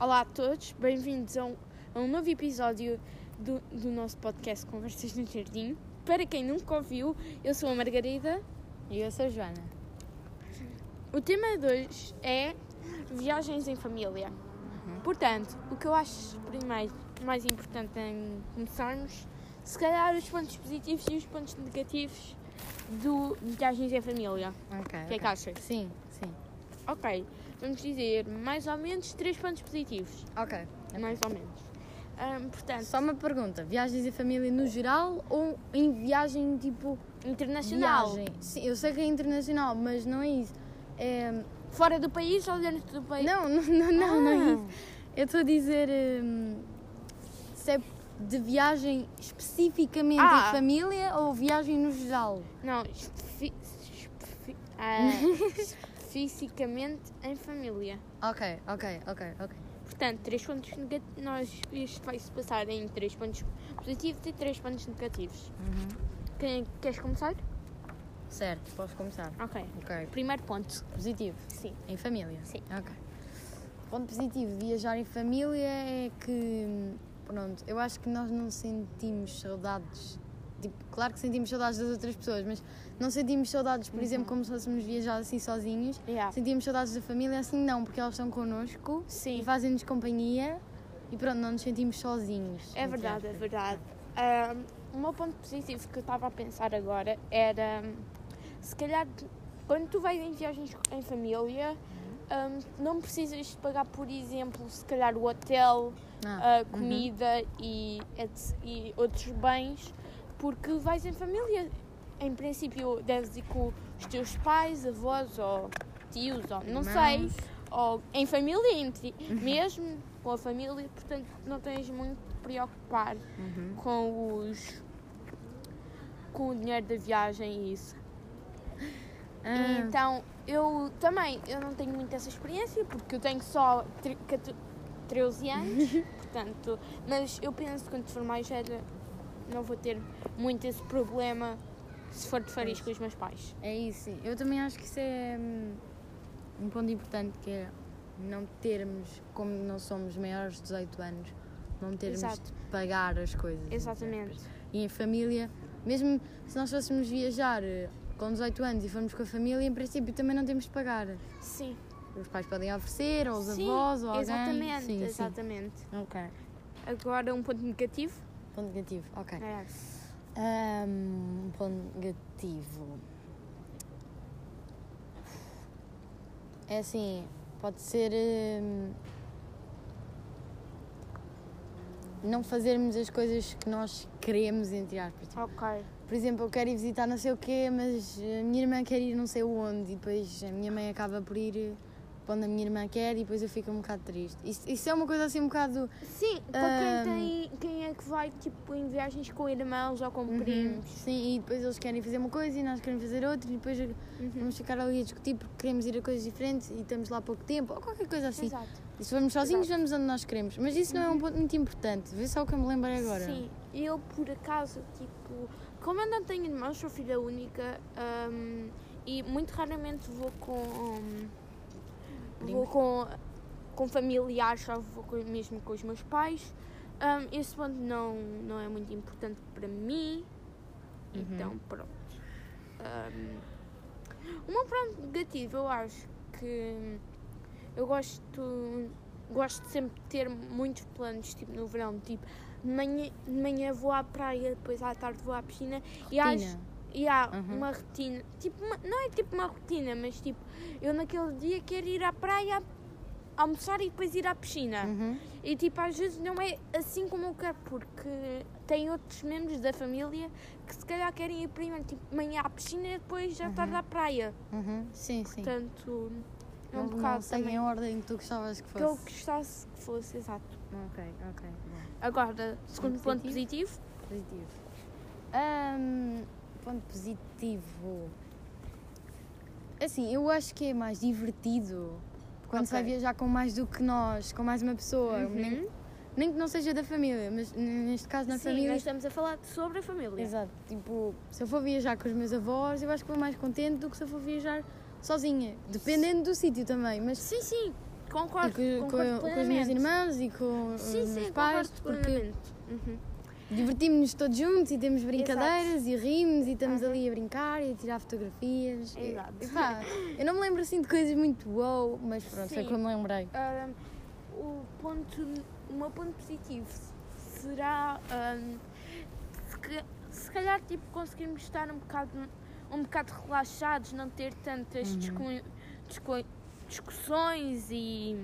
Olá a todos, bem-vindos a, um, a um novo episódio do, do nosso podcast Conversas no Jardim. Para quem nunca ouviu, eu sou a Margarida. E eu sou a Joana. O tema de hoje é viagens em família. Portanto, o que eu acho primeiro mais importante em começarmos, se calhar os pontos positivos e os pontos negativos do de viagens em família. Ok. O que é que achas? Sim, sim. Ok, vamos dizer mais ou menos três pontos positivos. Ok. Mais ou menos. Ahm, portanto, Só uma pergunta: viagens em família no geral ou em viagem tipo. internacional. Viagem? Sim, eu sei que é internacional, mas não é isso. É... Fora do país ou dentro do país? Não, não, não, não, não é Ah. isso. Eu estou a dizer. hum, se é de viagem especificamente Ah. em família ou viagem no geral? Não, espe- espe- ah, especificamente em família. Ok, ok, ok, ok. Portanto, três pontos negativos. Nós, isto vai se passar em três pontos positivos e três pontos negativos. Quem, queres começar? Certo, posso começar. Ok. Ok. Primeiro ponto. Positivo. Sim. Em família? Sim. Ok. Ponto positivo de viajar em família é que, pronto, eu acho que nós não sentimos saudades. Tipo, claro que sentimos saudades das outras pessoas, mas não sentimos saudades, por exemplo, como se fôssemos viajar assim sozinhos. Uhum. Yeah. Sentimos saudades da família assim não, porque elas estão connosco Sim. e fazem-nos companhia e pronto, não nos sentimos sozinhos. É verdade, é verdade. Ahm, o meu ponto positivo que eu estava a pensar agora era se calhar quando tu vais em viagens em família ahm, não precisas de pagar, por exemplo, se calhar o hotel, Ah, a comida e, e outros bens, porque vais em família. Em princípio deves ir com os teus pais, avós ou tios, ou não sei, ou em família, entre, mesmo com a família, portanto não tens muito de preocupar Uhum. com os com o dinheiro da viagem e isso. Ah, Então eu também eu não tenho muito essa experiência porque eu tenho só tre- 14 13 anos, portanto, mas eu penso que quando for mais velha não vou ter muito esse problema se for de férias com os meus pais. É isso, sim. Eu também acho que isso é hum, um ponto importante que é não termos, como não somos maiores de 18 anos, não termos Exato. de pagar as coisas. entre Exatamente. E em família, mesmo se nós fôssemos viajar eh, com 18 anos e formos com a família, em princípio também não temos de pagar. Sim. Os pais podem oferecer, ou os Sim, avós, ou alguém. exatamente, Sim, exatamente. sim. Ok. Agora um ponto negativo. Ponto negativo. Ok. É. Um ponto negativo. É assim, pode ser. hum, não fazermos as coisas que nós queremos, entre aspas. Ok. Por exemplo, eu quero ir visitar não sei o quê, mas a minha irmã quer ir não sei onde, e depois a minha mãe acaba por ir onde a minha irmã quer, e depois eu fico um bocado triste. Isso, isso é uma coisa assim um bocado. Sim, para quem tem quem é que vai tipo em viagens com irmãos ou com Uhum, primos. Sim, e depois eles querem fazer uma coisa e nós queremos fazer outra, e depois Uhum. vamos ficar ali a discutir porque queremos ir a coisas diferentes e estamos lá há pouco tempo, ou qualquer coisa assim. Exato. E se formos sozinhos, Exato. vamos onde nós queremos. Mas isso não é um ponto muito importante. Vê só o que eu me lembrei agora. Sim, eu por acaso, tipo, como eu não tenho irmãos, sou filha única hum, e muito raramente vou com. Vou com, com familiares, só vou com- mesmo com os meus pais. Hum, esse ponto não, não é muito importante para mim. Uhum. Então, pronto. O meu ponto negativo, eu acho que eu gosto, gosto de sempre ter muitos planos, tipo no verão, tipo, de manhã, de manhã vou à praia, depois à tarde vou à piscina e Rotina. E há Uhum. uma rotina, tipo, uma- não é tipo uma rotina, mas tipo, eu naquele dia quero ir à praia, almoçar e depois ir à piscina. Uhum. E tipo, às vezes não é assim como eu quero, porque tem outros membros da família que se calhar querem ir primeiro, tipo, de manhã à piscina e depois já tarde à praia. Uhum. Sim, sim. Portanto, é um não, não bocado seguem também a ordem que tu gostavas que que eu fosse. gostasse que fosse, exato. Ok, ok. bom. Agora, segundo ponto positivo, Positivo. Ahm, ponto positivo. Assim, eu acho que é mais divertido quando se vai viajar com mais do que nós, com mais uma pessoa. Uhum. Nem, nem que não seja da família, mas neste caso na sim, família. nós estamos a falar sobre a família. Exato. Tipo, se eu for viajar com os meus avós, eu acho que vou mais contente do que se eu for viajar sozinha. Dependendo do sítio também, mas Sim, sim. Concordo, e com, com, concordo com as minhas plenamente. irmãs e com Sim, os sim, meus pais, concordo porque. Uhum. Divertimos-nos todos juntos e temos brincadeiras e rimos e estamos Uhum. ali a brincar e a tirar fotografias. Exato. e pá, eu não me lembro assim de coisas muito wow, mas pronto, foi Sim. como me lembrei. Ahm, o, ponto, o meu ponto positivo será ahm, se, se calhar tipo, conseguimos estar um bocado, um bocado relaxados, não ter tantas Uhum. discu- discu- discussões e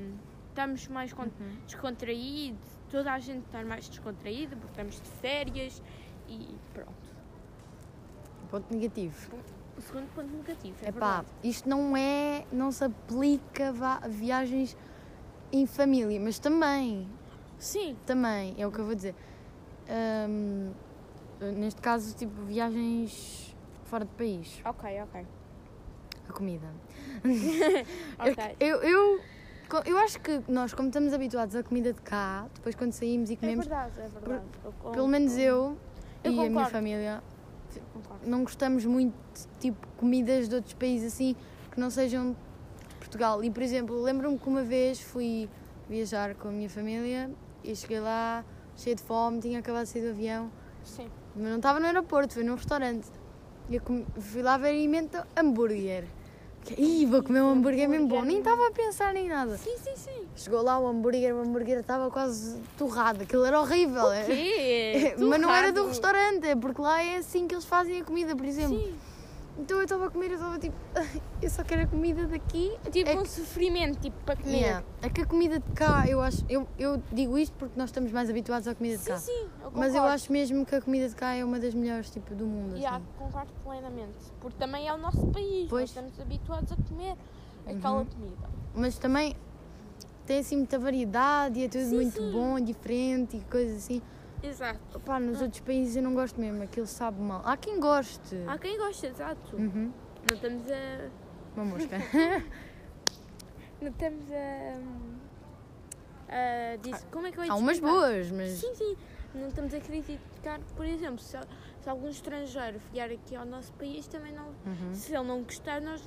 estamos mais Uhum. descontraídos, toda a gente está mais descontraída porque estamos de férias e pronto. Ponto negativo. O segundo ponto negativo, é Epá, verdade. isto não é, não se aplica a viagens em família, mas também, Sim, também, é o que eu vou dizer. Ahm, neste caso, tipo, viagens fora de país, ok, ok. a comida. ok. Eu, eu, co- eu acho que nós, como estamos habituados à comida de cá, depois quando saímos e É comemos, verdade, é verdade. Eu pelo menos concordo. eu, Eu e a minha concordo. família, Concordo. não gostamos muito de tipo comidas de outros países assim que não sejam de Portugal. E por exemplo, lembro-me que uma vez fui viajar com a minha família e cheguei lá cheia de fome, tinha acabado de sair do avião, Sim. mas não estava no aeroporto, foi num restaurante. E eu fui lá ver e invento hambúrguer. Que- Ih, vou comer um hambúrguer mesmo bom. Nem estava a pensar em nada. Sim, sim, sim. Chegou lá o hambúrguer, o hambúrguer estava quase torrado. Aquilo era horrível. é- quê? Mas não era do restaurante, é porque lá é assim que eles fazem a comida, por exemplo. Sim. Então eu estava a comer eu estava tipo, eu só quero a comida daqui. Tipo é um que, sofrimento, tipo, para comer. Yeah, é que a comida de cá, eu acho, eu, eu digo isto porque nós estamos mais habituados à comida de Sim, cá. sim, eu concordo. Mas eu acho mesmo que a comida de cá é uma das melhores tipo do mundo. Yeah, Assim. concordo plenamente. Porque também é o nosso país. Pois. Nós estamos habituados a comer aquela Uhum. comida. Mas também tem assim muita variedade e é tudo Sim, muito sim. bom, diferente e coisas assim. Exato. Pá, nos outros países eu não gosto mesmo, aquilo sabe mal. Há quem goste. Há quem gosta, exato. Uhum. Não estamos a. Uma mosca. Não estamos a. a dizer, como é que eu ia Há umas boas, mas. Sim, sim. Não estamos a criticar, por exemplo, se, se algum estrangeiro vier aqui ao nosso país, também não. Uhum. Se ele não gostar, nós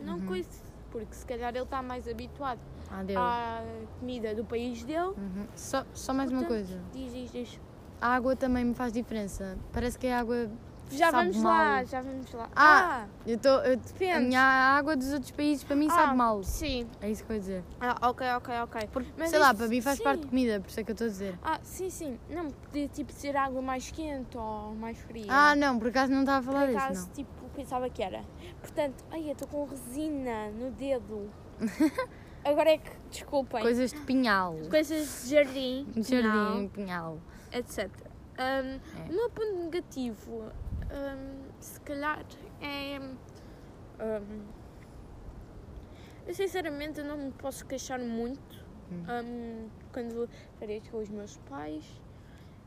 não Uhum. coisa. Porque se calhar ele está mais habituado Adeus. à comida do país dele. Uhum. Só, só mais uma Portanto, coisa. Diz, diz, diz. A água também me faz diferença. Parece que é água. Já sabe vamos mal. lá, já vamos lá. Ah! Eu tô, eu, a Depende. minha água dos outros países para mim sabe Ah, mal. Sim. É isso que eu vou dizer. Ah, ok, ok, ok. Mas Sei lá, isso- para mim faz sim. parte de comida, por isso é que eu estou a dizer. Ah, sim, sim. Não, podia tipo ser água mais quente ou mais fria. Ah, não, por acaso não estava a Por falar acaso, disso, tipo, pensava que era. Portanto, ai, eu estou com resina no dedo. Agora é que, desculpem. Coisas de pinhal. coisas de jardim, De jardim, pinhal. etc. Um, É. O meu ponto negativo, um, se calhar, é. um, eu sinceramente não me posso queixar muito Hum. um, quando férias com os meus pais.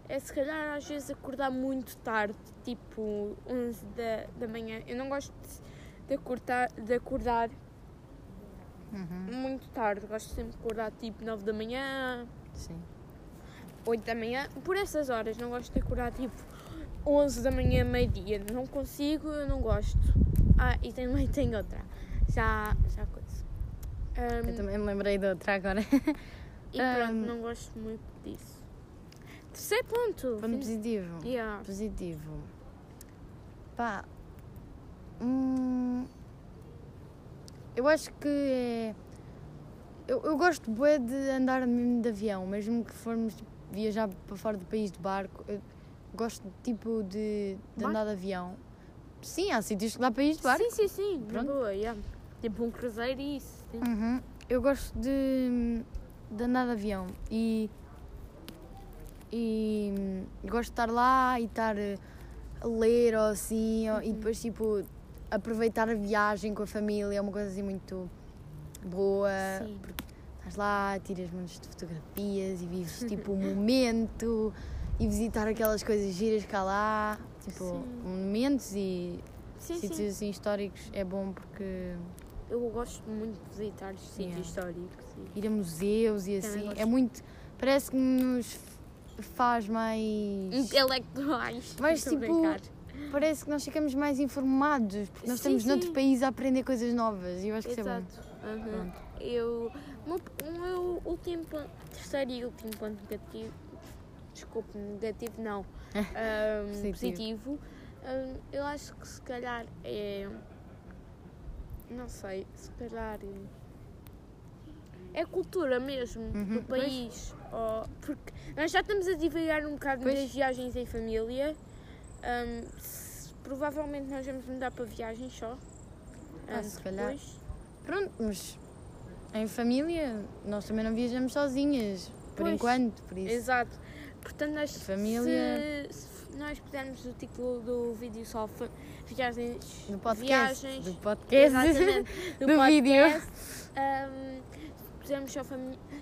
É se calhar às vezes acordar muito tarde, tipo 11 da, da manhã. Eu não gosto de, de acordar, de acordar Uhum. muito tarde, gosto sempre de acordar tipo 9 da manhã, Sim. 8 da manhã, por essas horas, não gosto de acordar tipo 11 da manhã, meio-dia, não consigo, eu não gosto. Ah, e também tem outra, já, já coisa. Eu Ahm, também me lembrei de outra agora. e pronto, ahm. não gosto muito disso. Terceiro ponto. Ponto positivo. Yeah. Positivo. Pá. Hum, eu acho que é. Eu, eu gosto bué de andar mesmo de avião, mesmo que formos viajar para fora do país de barco. Eu gosto tipo de, de andar de avião. Sim, há sítios que dá para ir de barco. Sim, sim, sim, Pronto. boa, yeah. Tipo um cruzeiro e isso. Uhum. Eu gosto de, de andar de avião e, e hum, gosto de estar lá e estar eh, a ler ou assim, ou- e Uhum. depois tipo aproveitar a viagem com a família, é uma coisa assim muito boa. Sim. Estás lá, tiras montes de fotografias e vives tipo o momento e visitar aquelas coisas giras cá lá, tipo Sim. monumentos e Sim, sítios sim. assim históricos é bom porque Eu gosto muito de visitar os sítios Yeah. históricos. e- ir a museus e Também assim. gosto. É muito. Parece que nos faz mais. Intelectuais. Mas, Estou tipo, brincar. Parece que nós ficamos mais informados, porque nós Sim, estamos noutro sim. país a aprender coisas novas e eu acho que isso é bom. Exato. Pronto. Eu. O meu, último ponto, terceiro e último ponto negativo. Desculpe, negativo não. ahm, Positivo. ahm, eu acho que se calhar é. Não sei, se calhar. É a cultura mesmo Uhum, do país. Ou- porque nós já estamos a divagar um bocado Pois. das viagens em família. Ahm, se- provavelmente nós vamos mudar para viagens só. Ah, se calhar. depois. Pronto, mas em família nós também não viajamos sozinhas, por Pois. enquanto, por isso. Exato. Portanto, nós, Família. se, se nós pusermos o título do vídeo só viagens, Do podcast. viagens, Do podcast. exatamente, do, do podcast, vídeo. ahm, pusermos só,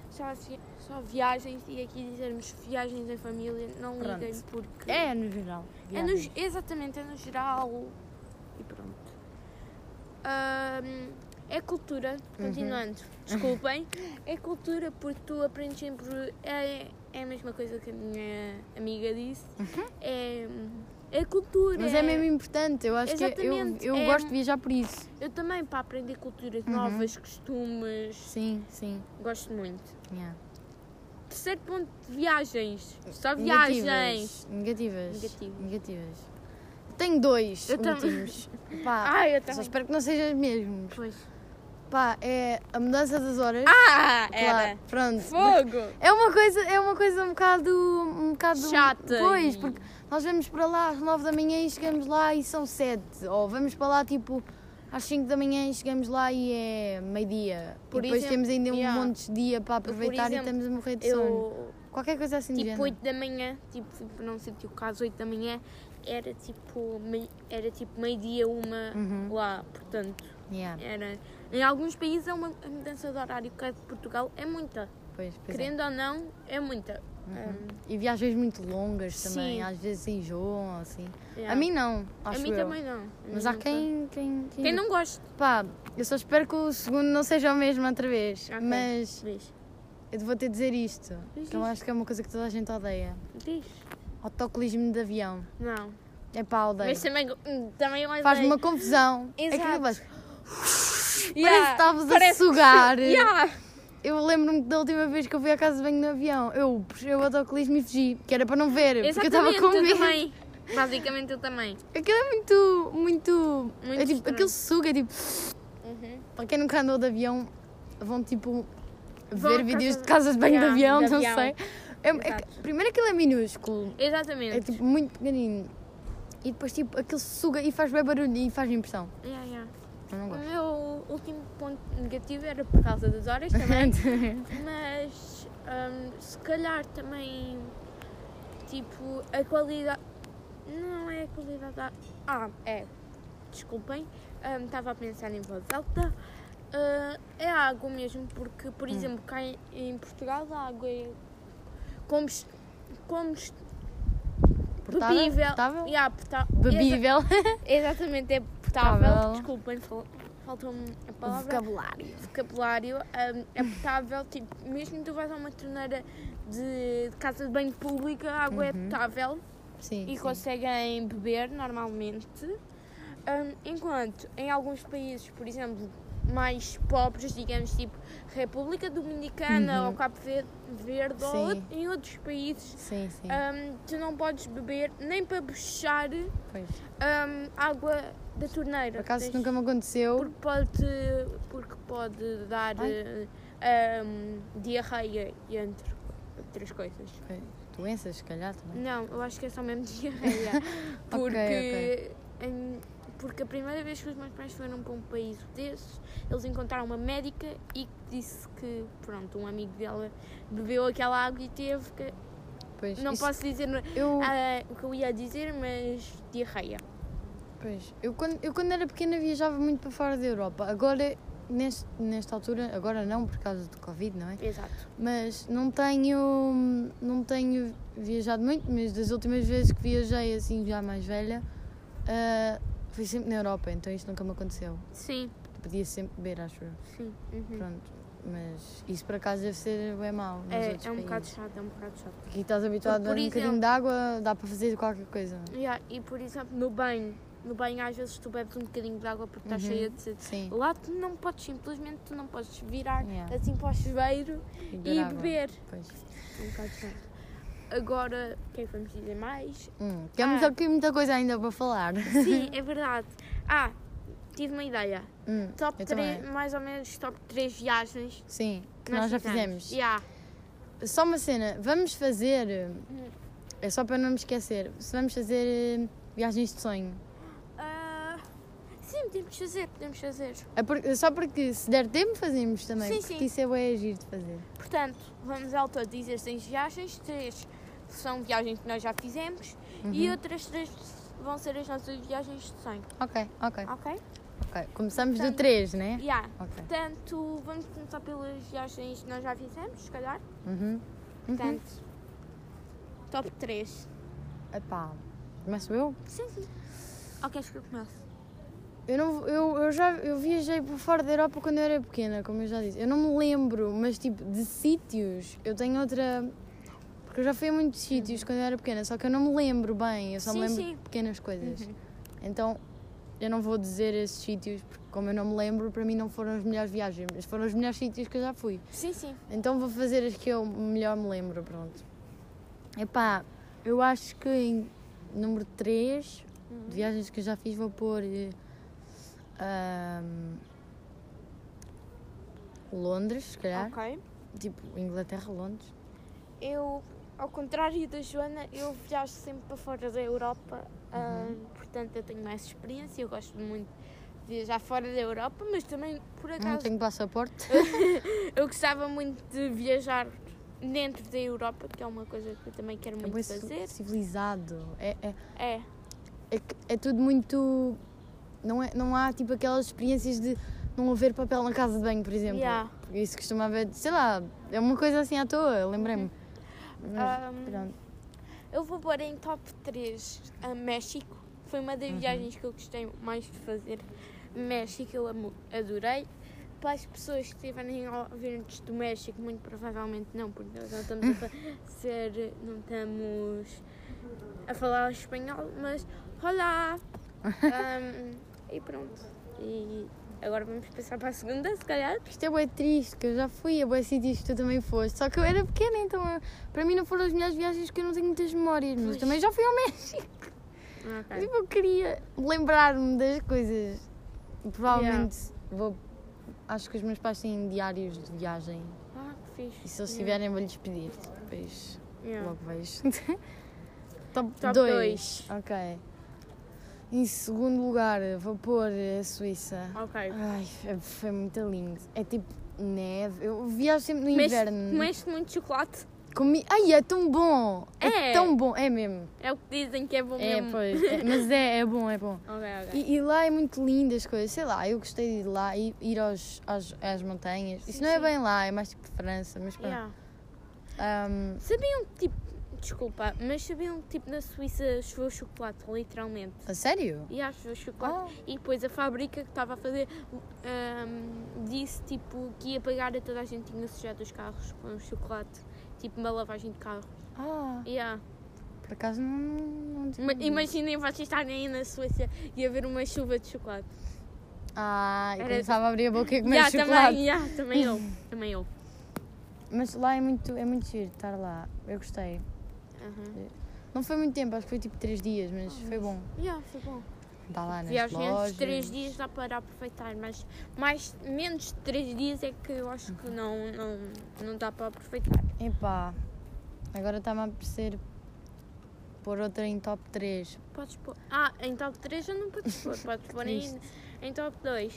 só, só viagens e aqui dizermos viagens em família, não Pronto. liguem porque É, no geral. é no, exatamente, é no geral e pronto. Ahm, é cultura, Uhum. continuando, desculpem, é cultura porque tu aprendes sempre, é, é a mesma coisa que a minha amiga disse, é, é cultura. Mas é mesmo importante, eu acho que eu, Exatamente, eu é- gosto de viajar por isso. Eu também, para aprender culturas Uhum. novas, costumes, Sim, sim. gosto muito. Yeah. Terceiro ponto de viagens, só viagens. Negativas. Negativo. Negativas. Tenho dois Eu últimos. Pá, Ah, eu só espero que não sejam os mesmos. Pois. Pá, é a mudança das horas. Ah, Claro, era. Pronto. Fogo! É uma coisa, é uma coisa um bocado, um bocado Chata Pois, porque nós vamos para lá às 9 da manhã e chegamos lá e são 7, ou vamos para lá tipo às 5 da manhã e chegamos lá e é meio-dia. E depois exemplo, temos ainda um yeah. monte de dia para aproveitar exemplo, e estamos a morrer de sono. Eu, Qualquer coisa assim tipo, género. 8 da manhã, tipo, para um sítio caso 8 da manhã, era tipo, mei- era tipo meio-dia, uma Uhum. lá, portanto, Yeah, era. Em alguns países é uma a mudança de horário, cá de Portugal é muita. pois, pois é. Querendo ou não, é muita. Uhum. E viagens muito longas também, Sim. às vezes enjoam assim. Yeah. A mim não, A acho mim eu. também não. A Mas há não quem, quem, Quem não gosta. Pá, eu só espero que o segundo não seja o mesmo outra vez. Ok. Mas Diz. eu vou ter de dizer isto, Diz, que eu diz. acho que é uma coisa que toda a gente odeia. Diz. Autocolismo de avião. Não. É pá, odeio. Mas também, hum, também eu odeio. uma confusão. Exato. Aquilo faz... Yeah, Parece que estavas a parece que- sugar. Yeah. Eu lembro-me da última vez que eu fui à casa de banho no avião. Eu puxei o autocolismo e fugi, que era para não ver, porque eu estava Exatamente, com eu medo. também. Basicamente eu também. Aquilo é muito, muito... Muito é tipo, aquilo suga, é tipo... Uhum. Para quem nunca andou de avião, vão tipo Vão ver vídeos de casas de banho Yeah, de avião, de não avião. sei. É, é primeiro aquilo é minúsculo, Exatamente. é tipo muito pequenino. E depois tipo aquilo suga e faz bem barulho e faz impressão. Yeah, yeah. Eu não O gosto. meu último ponto negativo era por causa das horas também. mas hum, se calhar também tipo a qualidade. Não é a qualidade da. Ah, é. Desculpem. hum, Estava a pensar em voz alta. Ah, é a água mesmo, porque, por exemplo, cá em, em Portugal a água é combust... combust... Portável? bebível. Portável? Yeah, porta- Bebível. Exatamente, é potável. Potável. Desculpem, fal- faltou-me a palavra. vocabulário. Vocabulário. hum, é potável, tipo, mesmo que tu vais a uma torneira de, de casa de banho pública, a água é Uhum. potável Sim. e sim. conseguem beber normalmente. Hum, enquanto em alguns países, por exemplo, mais pobres, digamos, tipo República Dominicana Uhum. ou Cabo Ver- Verde, ou Sim. out- em outros países, Sim, sim. hum, tu não podes beber nem para puxar hum, água da torneira. Por acaso Tens- nunca me aconteceu. porque pode, porque pode dar hum, diarreia e entre outras coisas. Doenças, se calhar também. Não, eu acho que é só mesmo diarreia. porque, em- porque a primeira vez que os meus pais foram para um país desses, eles encontraram uma médica e disse que, pronto, um amigo dela bebeu aquela água e teve que. Pois, Não posso dizer Eu, ah, o que eu ia dizer, mas diarreia. pois, eu, quando, eu quando era pequena viajava muito para fora da Europa. Agora, neste, nesta altura, agora não por causa do Covid, não é? Exato. Mas não tenho, não tenho viajado muito, mas das últimas vezes que viajei assim já mais velha, ah, fui sempre na Europa, então isto nunca me aconteceu. Sim, Podia sempre beber, acho eu. sim. uhum. Pronto. Mas isso por acaso deve ser bem mau É, é um bocado países. chato, é um bocado chato. Aqui estás habituado Por a um bocadinho de água, dá para fazer qualquer coisa. Yeah, e por exemplo, no banho, no banho às vezes tu bebes um bocadinho de água porque está Uhum. cheia de sede. Sim. Lá tu não podes, simplesmente tu não podes virar Yeah. assim para o chuveiro e Beber água. beber. Pois. É um bocado chato. Agora, o que é que vamos dizer mais? Hum, há Ah. muita, que muita coisa ainda para falar. Sim, é verdade. Ah, tive uma ideia. Hum, Top eu 3, também. mais ou menos top 3 viagens Sim, que nós já fizemos. Yeah. Só uma cena, vamos fazer. Hum. É só para não me esquecer. Se vamos fazer eh, viagens de sonho. Ah, sim, podemos fazer, podemos fazer. É por- só porque se der tempo fazemos também. Sim, porque sim. isso é bem agir de fazer. Portanto, vamos ao todo dizer 6 viagens, 3 são viagens que nós já fizemos e Uhum. outras 3 vão ser as nossas viagens de sonho, Ok, ok, ok? ok. Começamos do Portanto- 3, né? Yeah. Ok. Portanto, vamos começar pelas viagens que nós já fizemos, se calhar. Uhum. Uhum. Portanto, top 3. Epá, começo eu? Sim, sim. Ou queres que eu comece? Eu, não, eu, eu já eu viajei por fora da Europa quando eu era pequena, como eu já disse. Eu não me lembro, mas tipo, de sítios, eu tenho outra. Porque eu já fui a muitos sítios quando eu era pequena, só que eu não me lembro bem, eu só Sim, me lembro sim. de pequenas coisas. Uhum. Então, eu não vou dizer esses sítios, porque como eu não me lembro, para mim não foram as melhores viagens, mas foram os melhores sítios que eu já fui. Sim, sim. Então vou fazer as que eu melhor me lembro, pronto. Epá, eu acho que em número 3 Uhum. de viagens que eu já fiz vou pôr eh, Londres, se calhar. Ok. Tipo, Inglaterra, Londres. Eu, ao contrário da Joana, eu viajo sempre para fora da Europa, ah, Uhum. portanto eu tenho mais experiência, eu gosto muito de viajar fora da Europa, mas também, por Não acaso, tenho passaporte. eu gostava muito de viajar dentro da Europa, que é uma coisa que eu também quero É muito fazer. civilizado. É, é, É, é, é tudo muito. Não, é, não há tipo aquelas experiências de não haver papel na casa de banho, por exemplo. Yeah. Porque isso costumava, sei lá, é uma coisa assim à toa, lembrei-me. Mas, Ahm, pronto. eu vou pôr em top 3 a México. Foi uma Uhum. das viagens que eu gostei mais de fazer. México eu amo- adorei. Para as pessoas que estiverem a ouvir-nos do México, muito provavelmente não, porque nós não estamos a fazer, não estamos a falar espanhol, mas olá! Ahm, e pronto. E agora vamos passar para a segunda, se calhar. Isto é bem triste, que eu já fui a bons sítios que tu também foste. Só que eu era pequena, então eu- para mim não foram as melhores viagens que eu não tenho muitas memórias. Mas também já fui ao México. Ok. Tipo, eu queria lembrar-me das coisas. Provavelmente vou. Acho que os meus pais têm diários de viagem. Ah, que fixe. E se eles Yeah. tiverem, vou-lhes pedir. Depois Yeah. logo vejo. Top Top 2. dois. Ok. Em segundo lugar, vou pôr a Suíça. Ok. Ai, foi- muito lindo. É tipo neve. Eu viajo sempre no Comeste- inverno. Comeste muito chocolate? Comi... Ai, é tão bom! É. tão bom, é mesmo. É o que dizem que é bom É, mesmo. pois. é, mas é, é bom, é bom. Ok, ok. E, e lá é muito lindo as coisas. Sei lá, eu gostei de ir lá e ir aos, às, às montanhas. Sim, Isso não é sim. bem lá, é mais tipo França, mas pronto. Yeah. Ahm, Sabiam tipo, desculpa, mas sabiam que tipo na Suíça choveu chocolate, literalmente. a sério? E yeah, choveu chocolate. Oh. E depois a fábrica que estava a fazer ahm, disse tipo que ia pagar a toda a gente que tinha sujado os carros com o chocolate. Tipo uma lavagem de carro. Ah, Yeah. por acaso não. não visto. Imaginem vocês estarem aí na Suíça e haver uma chuva de chocolate. Ah, e Era- começava a abrir a boca e comer Yeah, chocolate. também, yeah, também eu. Também eu. Mas lá é muito, é muito giro estar lá. Eu gostei. Aham. Não foi muito tempo, acho que foi tipo 3 dias, mas foi bom. Yeah, foi bom. Estar lá nas Viagem lojas. antes de 3 dias dá para aproveitar, mas mais, menos de 3 dias é que eu acho que não, não, não dá para aproveitar. Epá, agora está-me a apetecer pôr outra em top 3. Podes pôr. Ah, em top 3 já não podes pôr, podes pôr em, em top 2.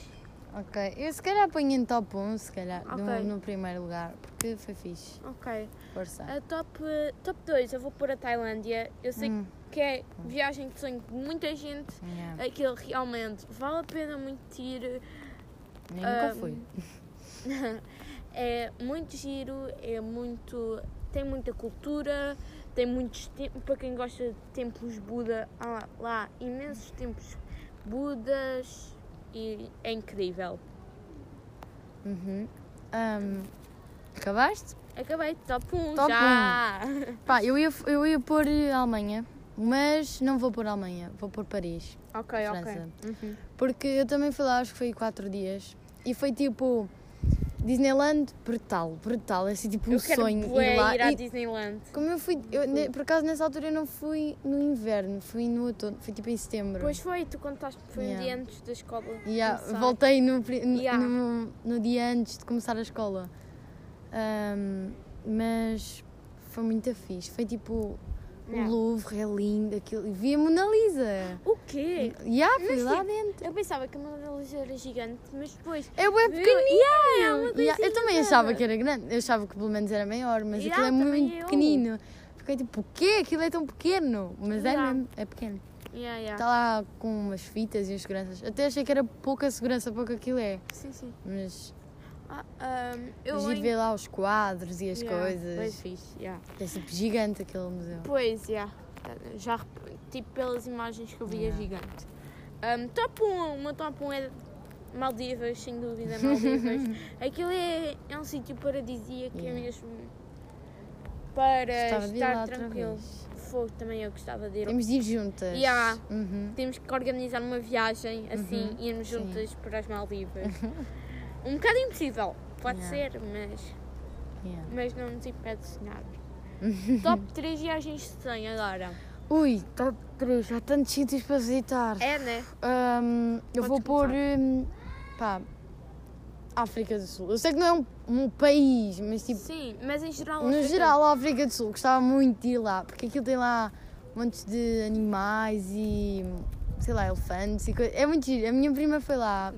Ok, eu se calhar ponho em top 1, se calhar, no- Ok. no, primeiro lugar, porque foi fixe. Ok. Força. A top, top 2 eu vou pôr a Tailândia. Eu sei Hum, que é viagem de sonho de muita gente. yeah. Aquilo realmente vale a pena muito ir. Eu nunca ah, fui. é muito giro, é muito. tem muita cultura, tem muitos templos. Para quem gosta de templos Buda, há lá imensos templos Budas e é incrível. Uhum. Ahm, acabaste? Acabei, top 1 Top já! Pá, eu ia, eu ia pôr Alemanha, Mas não vou por Alemanha, vou por Paris. Ok, França. ok. Uhum. Porque eu também fui lá, acho que foi quatro dias. E foi tipo. Disneyland, brutal, brutal. É assim tipo um Eu quero sonho bué ir lá. ir à E Disneyland. como eu fui, eu, ne- por acaso nessa altura eu não fui no inverno, fui no outono, fui tipo em setembro. Pois foi, tu contaste foi um Yeah. dia antes da escola. Yeah, começar. voltei no, pri- no, Yeah. no, no dia antes de começar a escola. Ahm, mas foi muito fixe. Foi tipo Yeah. o Louvre, é lindo, aquilo. e Vi a Mona Lisa. O quê? Yeah, fui Mas, lá dentro. Eu pensava que a Mona Lisa era gigante, mas depois. É bué Viu? pequenino. Yeah, é Yeah, eu também achava que era grande. Eu achava que pelo menos era maior, mas Yeah, aquilo é muito eu. pequenino. Fiquei tipo, o quê? Aquilo é tão pequeno. Mas é mesmo, é pequeno. Está lá com umas fitas e as seguranças. Até achei que era pouca segurança para o que aquilo é. Sim, sim. Mas Ah, ahm, eu em- ver lá os quadros e as Yeah, coisas. Bem fixe, yeah. É tipo gigante aquele museu. Pois, yeah. já tipo pelas imagens que eu vi é Yeah. gigante. Ahm, top 1, o meu top 1 é Maldivas, sem dúvida, Maldivas. Aquilo é, é um sítio paradisíaco, é Yeah. mesmo para Gostava ir estar tranquilo. Fogo, também eu gostava de ir. Temos de ir juntas. Yeah. Uhum. Temos que organizar uma viagem assim, Uhum, irmos sim. juntas para as Maldivas. um bocado impossível, pode Yeah. ser, mas, Yeah. mas não nos impede de sonhar. Top 3 viagens de sonho agora. Ui, top 3, há tantos sítios para visitar. É, né? Ahm, eu vou pôr. hum, pá, África do Sul. Eu sei que não é um, um país, mas tipo. Sim, mas em geral. No África- geral, a África do Sul, gostava muito de ir lá, porque aquilo tem lá montes de animais e, sei lá, elefantes e coisas. É muito giro. A minha prima foi lá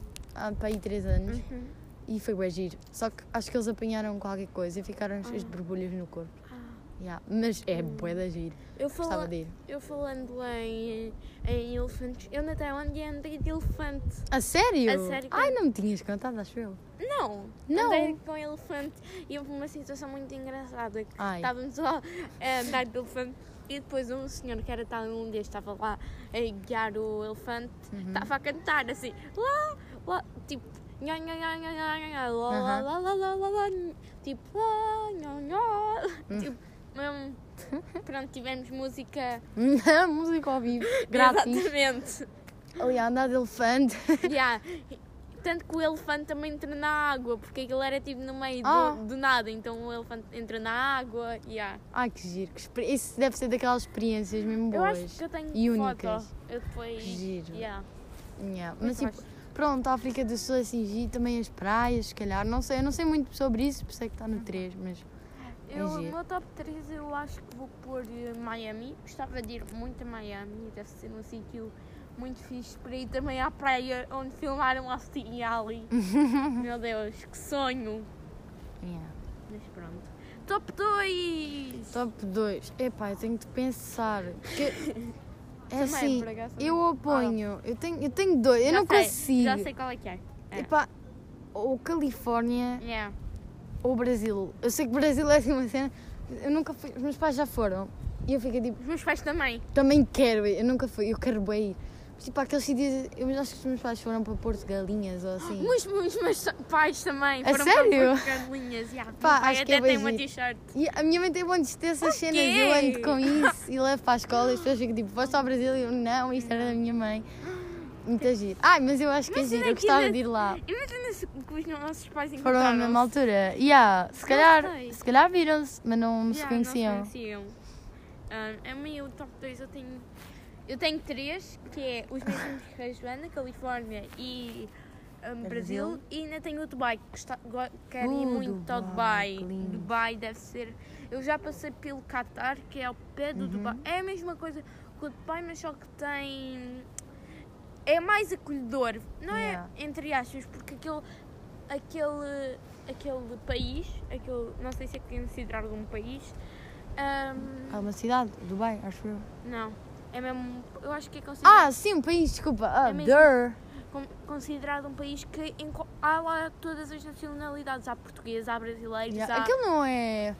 há para aí 3 anos Uhum. e foi bem giro. Só que acho que eles apanharam qualquer coisa e ficaram cheios de borbulhas no corpo. Ah. Yeah. Mas é bué da giro. Eu, Gostava de ir. eu falando em, em elefantes, eu na Tailândia andei de elefante. A sério? A sério, Ai, não me tinhas contado, acho eu. Não, Não. andei com elefante e houve uma situação muito engraçada. Estávamos lá a andar de elefante e depois um senhor que era tailandês estava lá a guiar o elefante, Uhum. estava a cantar assim, lá, lá, tipo, nha, nha, nha, nha, nha, nha, lá, lá, lá, lá, lá, lá, tipo, lá, nha, Hum. tipo, mesmo, pronto, tivemos música Música ao vivo, grátis. Exatamente. Ali a andar de elefante. Yeah. Tanto que o elefante também entra na água, porque aquilo era tipo no meio do- Ah. do, nada, então o elefante entra na água. Yeah. Ai, que giro. que Isso deve ser daquelas experiências mesmo Eu boas. acho que eu tenho E foto. únicas. Eu depois. Que giro. Yeah. Yeah. Mas Mas tipo, pronto, a África do Sul é assim, giro, também as praias, se calhar. Não sei, eu não sei muito sobre isso, por isso é que está no 3, mas. Eu, giro. no meu top 3 eu acho que vou pôr eh, Miami. Gostava de ir muito a Miami, deve ser um sítio muito fixe para ir também à praia onde filmaram Austin Ali. Meu Deus, que sonho! Yeah. Mas pronto. Top 2! Top 2. Epá, eu tenho de pensar. Porque é Também, assim, por acaso, eu também. oponho. Eu tenho, eu tenho dois, eu Já não sei, consigo. Já sei qual é que é. É. Epá, ou Califórnia Yeah. ou Brasil. Eu sei que Brasil é assim uma cena. Eu nunca fui, os meus pais já foram. E eu fiquei tipo, Os meus pais também. também quero ir. Eu nunca fui, eu quero bem ir. Tipo, aqueles sítios. Eu acho que os meus pais foram para Porto de Galinhas ou assim. Os, os meus pais também A foram sério? para Porto de Galinhas. Yeah. Pá, pai acho que é até tem uma t-shirt. A minha mãe tem montes dessas O cenas, eu ando com isso e levo para a escola e as pessoas ficam tipo, foste ao Brasil e eu, não, isto era da minha mãe. Muito giro. Ai, mas eu acho que é giro, eu gostava de ir lá. Imagina se que os nossos pais Foram à mesma altura. Yeah, se calhar, se calhar viram-se, mas não, se Yeah, não conheciam. conheciam. Ah, a mim, o top 2 eu tenho. Eu tenho três, que é os mesmos que a Joana, Califórnia e ah, Brasil. Brasil. E ainda tenho o Dubai, que está, quero ir Uh, muito ao Dubai, Dubai. que. Dubai deve ser. Eu já passei pelo Qatar, que é ao pé do Uhum. Dubai. É a mesma coisa que o Dubai, mas só que tem. É mais acolhedor. Não Yeah. é entre aspas, porque aquele. Aquele, aquele país, aquele, não sei se é considerado um país, ahm, Há uma cidade, Dubai, acho eu. não, é mesmo, eu acho que é considerado, Ah, sim, um país, desculpa. Ah, É mesmo. Considerado um país que há lá todas as nacionalidades, há português, há brasileiros, Yeah. há, Aquilo não é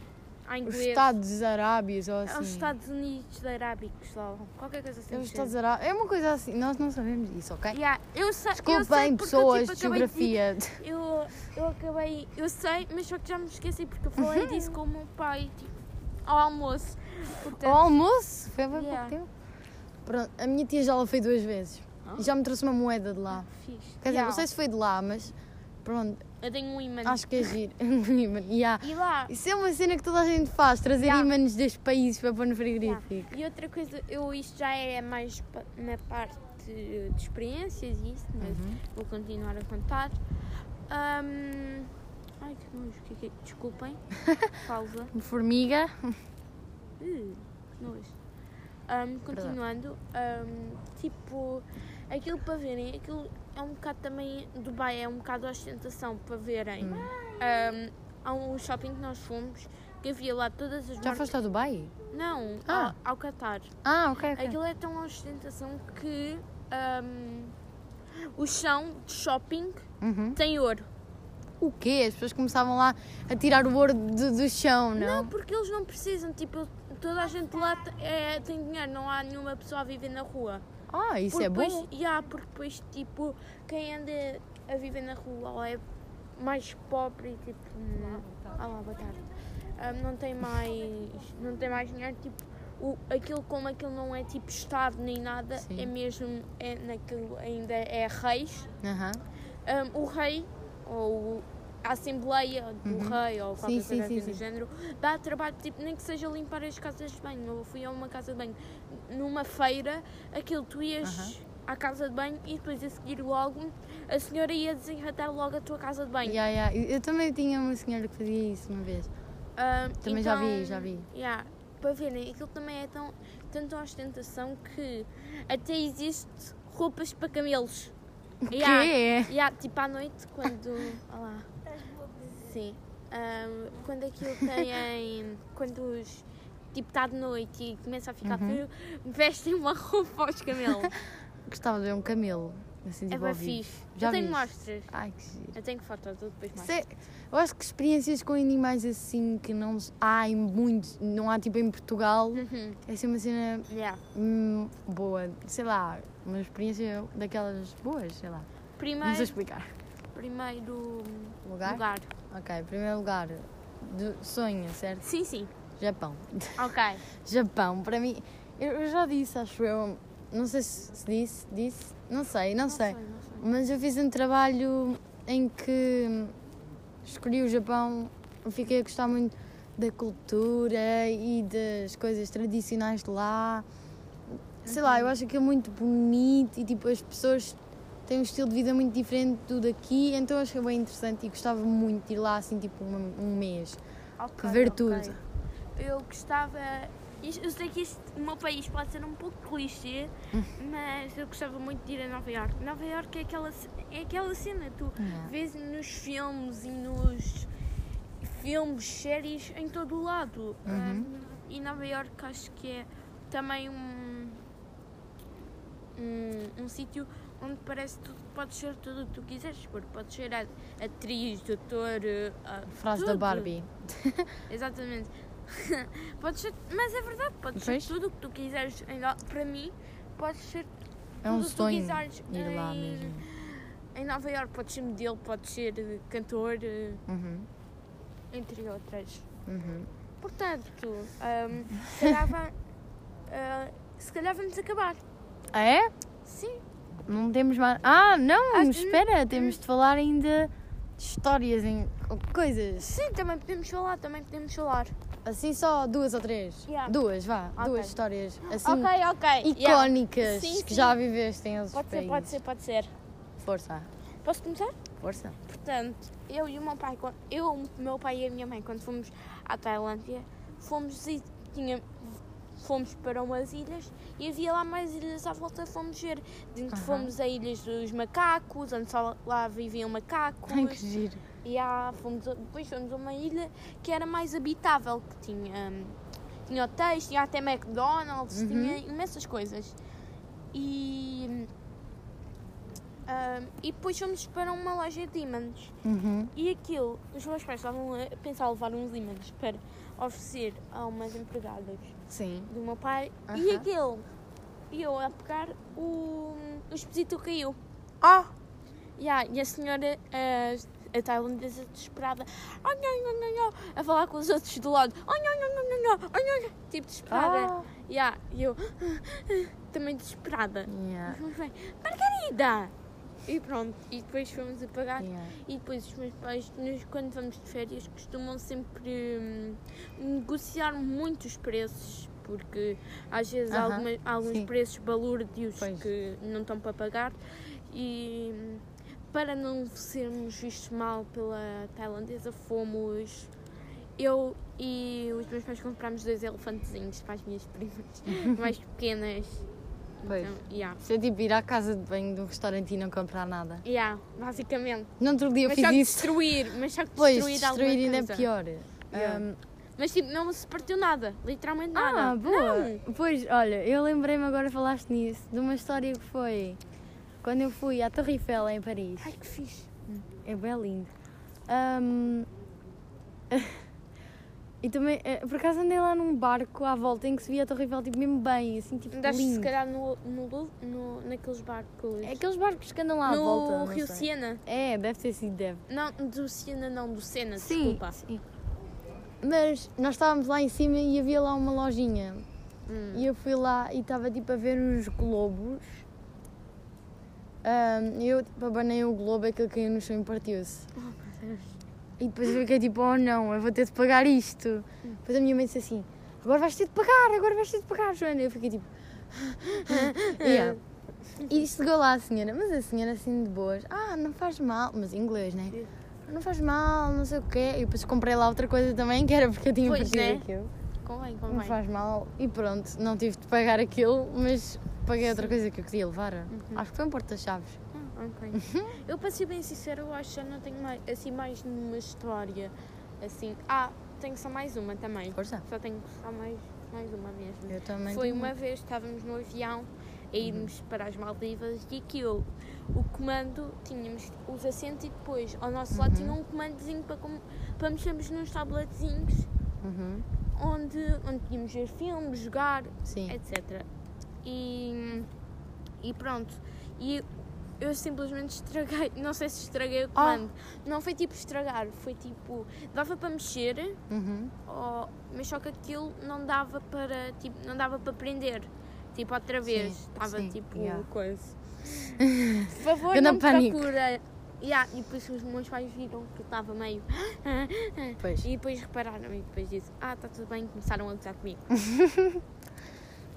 há os Estados Arábios ou assim. é os Estados Unidos Arábicos, lá, qualquer coisa assim. É os do Estados. Arábios. É uma coisa assim, nós não sabemos disso, ok? Yeah, eu sei, eu Desculpem, porque pessoas eu, tipo, acabei de- geografia. Eu, eu acabei, eu sei, mas só que já me esqueci porque eu falei disso com o meu pai tipo, ao almoço. Portanto, O almoço? Foi há Yeah. pouco tempo. Pronto, a minha tia já lá foi duas vezes. Ah. E já me trouxe uma moeda de lá. Fixe. Quer dizer, Yeah. não sei se foi de lá, mas pronto, Eu tenho um imã. acho que é giro. yeah. E lá, Isso é uma cena que toda a gente faz, trazer Yeah. ímãs destes países para pôr no frigorífico. E outra coisa, eu isto já é mais na parte de experiências e isso, mas Uhum. vou continuar a contar. Ahm, ai que nojo, que, que, desculpem. Pausa. Formiga. Uh, que nojo. Ahm, continuando, ahm, tipo, aquilo para verem, aquilo é um bocado também, Dubai é um bocado ostentação para verem. Hum. Ahm, há um shopping que nós fomos que havia lá todas as Já marcas. foste a Dubai? Não, Ah. ao, ao Qatar. Ah, ok, ok. Aquilo é tão ostentação que o chão de shopping Uhum. tem ouro. O quê? As pessoas começavam lá a tirar o ouro do, do chão, não? Não, porque eles não precisam, tipo, toda a gente lá é, tem dinheiro, não há nenhuma pessoa a viver na rua. Ah, isso porque é depois, bom. Yeah, porque depois, tipo, quem anda a viver na rua ou é mais pobre e tipo. Ah lá, boa tarde. Ah, não tem mais. Não tem mais dinheiro, tipo. O, aquilo como aquilo não é tipo Estado nem nada, Sim. é mesmo. É, naquilo ainda é reis. Aham. Um, o rei, ou a Assembleia do Uhum. Rei, ou qualquer sim, coisa sim, assim do género, dá trabalho, tipo, nem que seja limpar as casas de banho. Eu fui a uma casa de banho numa feira, aquilo tu ias Aham. à casa de banho e depois a seguir logo a senhora ia desenratar logo a tua casa de banho. Yeah, yeah. Eu também tinha uma senhora que fazia isso uma vez. Um, Também já vi, então, já vi. yeah, para verem, aquilo também é tão, tanta ostentação que até existe roupas para camelos. O Yeah. quê? Yeah, tipo à noite, quando. Olha lá. Sim. Ahm, quando aquilo tem. quando os. Tipo, está de noite e começa a ficar Uhum. frio, vestem uma roupa aos camelos. Gostava de ver um camelo. Assim, é tipo, bem ao vivo. fixe. Já eu tenho viste? mostras. Ai, que giro. Eu tenho fotos, eu depois mostro. é- eu acho que experiências com animais assim que não há em muitos, não há tipo em Portugal, Uhum. é assim uma cena Yeah. hum, boa, sei lá, uma experiência daquelas boas, sei lá. Não sei Primeiro, explicar. Primeiro Lugar? lugar. Ok, primeiro lugar, de sonho, certo? Sim, sim. Japão. Ok. Japão, para mim, eu, já disse, acho eu, não sei se, se disse, disse, não sei, não, sei. não sei. Mas eu fiz um trabalho em que escolhi o Japão, fiquei a gostar muito da cultura e das coisas tradicionais de lá. Sei lá, eu acho aquilo muito bonito e tipo as pessoas têm um estilo de vida muito diferente do daqui, então eu achei bem interessante e gostava muito de ir lá assim tipo um, um mês. Ok, ver ok. tudo. Eu gostava. Eu sei que este, o meu país pode ser um pouco clichê, Hum. mas eu gostava muito de ir a Nova York. Nova York é aquela, é aquela cena, tu Yeah. vês nos filmes e nos filmes, séries, em todo o lado. Uhum. Um, e Nova York acho que é também um, um, um sítio onde parece que tu podes ser tudo o que tu quiseres, porque podes ser atriz, doutor, eh, ah, Frase da tudo. Barbie. Exatamente. podes ser, mas é verdade, podes Pois. ser tudo o que tu quiseres. Para mim, podes ser É um tudo o que tu sonho quiseres. ir lá em, mesmo. Em Nova York podes ser modelo, podes ser eh, cantor, eh, Uhum, entre outras. uhum. Portanto, ahm, se, calhar ah, se calhar vamos acabar. Ah, é? Sim. Não temos mais. Ah, não, Acho- espera, temos de falar ainda de histórias em coisas. Sim, também podemos falar, também podemos falar. Assim só duas ou três? Yeah. Duas, vá, Ok. duas histórias assim ok, ok. yeah. icónicas Sim, que sim. já viveste em outros Pode ser, países. pode ser, pode ser. Força, Posso começar? força. Portanto, eu e o meu pai, eu, o meu pai e a minha mãe, quando fomos à Tailândia, fomos e tinha, fomos para umas ilhas e havia lá mais ilhas à volta, fomos ver. Dentro Aham. fomos a ilhas dos macacos, onde só lá viviam macacos. Ai, que giro. E há, fomos, depois fomos a uma ilha que era mais habitável, que tinha, hum, tinha hotéis, tinha até McDonald's, Uhum. tinha imensas coisas. E, hum, e depois fomos para uma loja de ímãs. Uhum. E aquilo, os meus pais estavam a pensar levar uns ímãs para oferecer a umas empregadas Sim. do meu pai. E Aham. aquilo, e eu a pegar, o, o esposito caiu. Ah! Yeah, e a senhora, a, a tailandesa desesperada, "Ai, ai, ai, ai, ai", a falar com os outros do lado, "Ai, ai, ai, ai, ai, ai, ai", tipo desesperada. ah. Yeah, e eu, também desesperada. Yeah. Margarida! E pronto, e depois fomos a pagar. Yeah. E depois os meus pais, nós, quando vamos de férias, costumam sempre hum, negociar muito os preços, porque às vezes há Aham, alguma- há alguns sim. preços balúrdios Pois. que não estão para pagar. E para não sermos vistos mal pela tailandesa, fomos eu e os meus pais comprámos dois elefantezinhos para as minhas primas mais pequenas. Pois. Então, yeah. Isso é tipo ir à casa de banho de um restaurante e não comprar nada. Yeah, basicamente. No outro dia mas só fiz que isso. destruir, mas só que Pois, destruir, destruir ainda é pior. Yeah. Um, Mas tipo, não se partiu nada, literalmente nada. ah, boa! Não. Pois, olha, eu lembrei-me agora falaste nisso, de uma história que foi quando eu fui à Torre Eiffel em Paris. Ai que fixe. É bem lindo. Ahm, e também, eh, por acaso andei lá num barco à volta em que se via a Torre Eiffel tipo, mesmo bem, assim, tipo Andaste se lindo. calhar no, no, no, naqueles barcos. É aqueles barcos que andam lá à no volta. não Rio. Siena. É, deve ter sido, deve. Não, do Siena não, do Sena, Sim, desculpa. sim. Mas nós estávamos lá em cima e havia lá uma lojinha. Hum. E eu fui lá e estava tipo a ver uns globos. E eu tipo, abanei o globo, aquele caiu no chão e partiu-se. Oh, meu Deus. E depois eu fiquei tipo, oh não, eu vou ter de pagar isto. Depois a minha mãe disse assim, agora vais ter de pagar, agora vais ter de pagar, Joana. Eu fiquei tipo... yeah. E chegou lá a senhora, mas a senhora assim de boas, ah, não faz mal, mas em inglês, né? Sim. Não faz mal, não sei o quê. E depois comprei lá outra coisa também, que era porque eu tinha Pois, partido né? aquilo. Convém, Não convém. faz mal. E pronto, não tive de pagar aquilo, mas paguei outra coisa que eu queria levar. Uhum. Acho que foi um porta-chaves. Ok. eu para ser bem sincero, eu acho que já não tenho mais, assim mais nenhuma história. Assim. Ah, tenho só mais uma também. Força. Só tenho só mais, mais uma mesmo. Eu também Foi uma vez, estávamos no avião a irmos Uhum. para as Maldivas e aquilo, o comando, tínhamos os assentos e depois ao nosso lado Uhum. tinha um comandozinho para, para mexermos nos tabletezinhos Uhum. onde, onde podíamos ver filmes, jogar, Sim. etc. E, e pronto. E eu simplesmente estraguei, não sei se estraguei o Ah. comando. Não foi tipo estragar, foi tipo, dava para mexer, Uhum. Oh, mas só que aquilo não dava para tipo, não dava para prender. Tipo, outra vez. Sim, Estava sim, tipo yeah. coisa. Por favor, Ganda não me pânico. procura. Yeah, e depois os meus pais viram que eu estava meio. Pois. E depois repararam e depois disse, ah, está tudo bem, começaram a gozar comigo.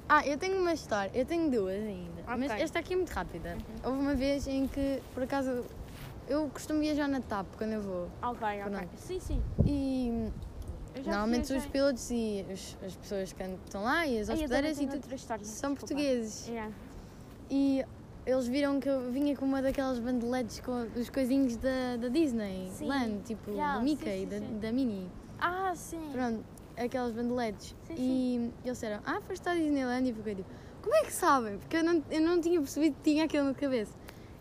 Ah, eu tenho uma história, eu tenho duas ainda. Mas Ok. esta aqui é muito rápida. Houve uma vez em que, por acaso, eu costumo viajar na TAP quando eu vou. Ok, ok. Pronto. Sim, sim. E normalmente os viajei. pilotos e os- as pessoas que estão lá e as hospedeiras e tudo história, são desculpa. portugueses. Yeah. E eles viram que eu vinha com uma daquelas bandeletes com os coisinhos da, da Disney Sim. Land, tipo Yeah, sim, Mickey, sim, da, da Minnie. Ah, sim. Pronto, aquelas bandeletes. Sim, e eles disseram, ah, foste à Disneyland e eu fiquei tipo, como é que sabem? Porque eu não, eu não tinha percebido que tinha aquilo na cabeça.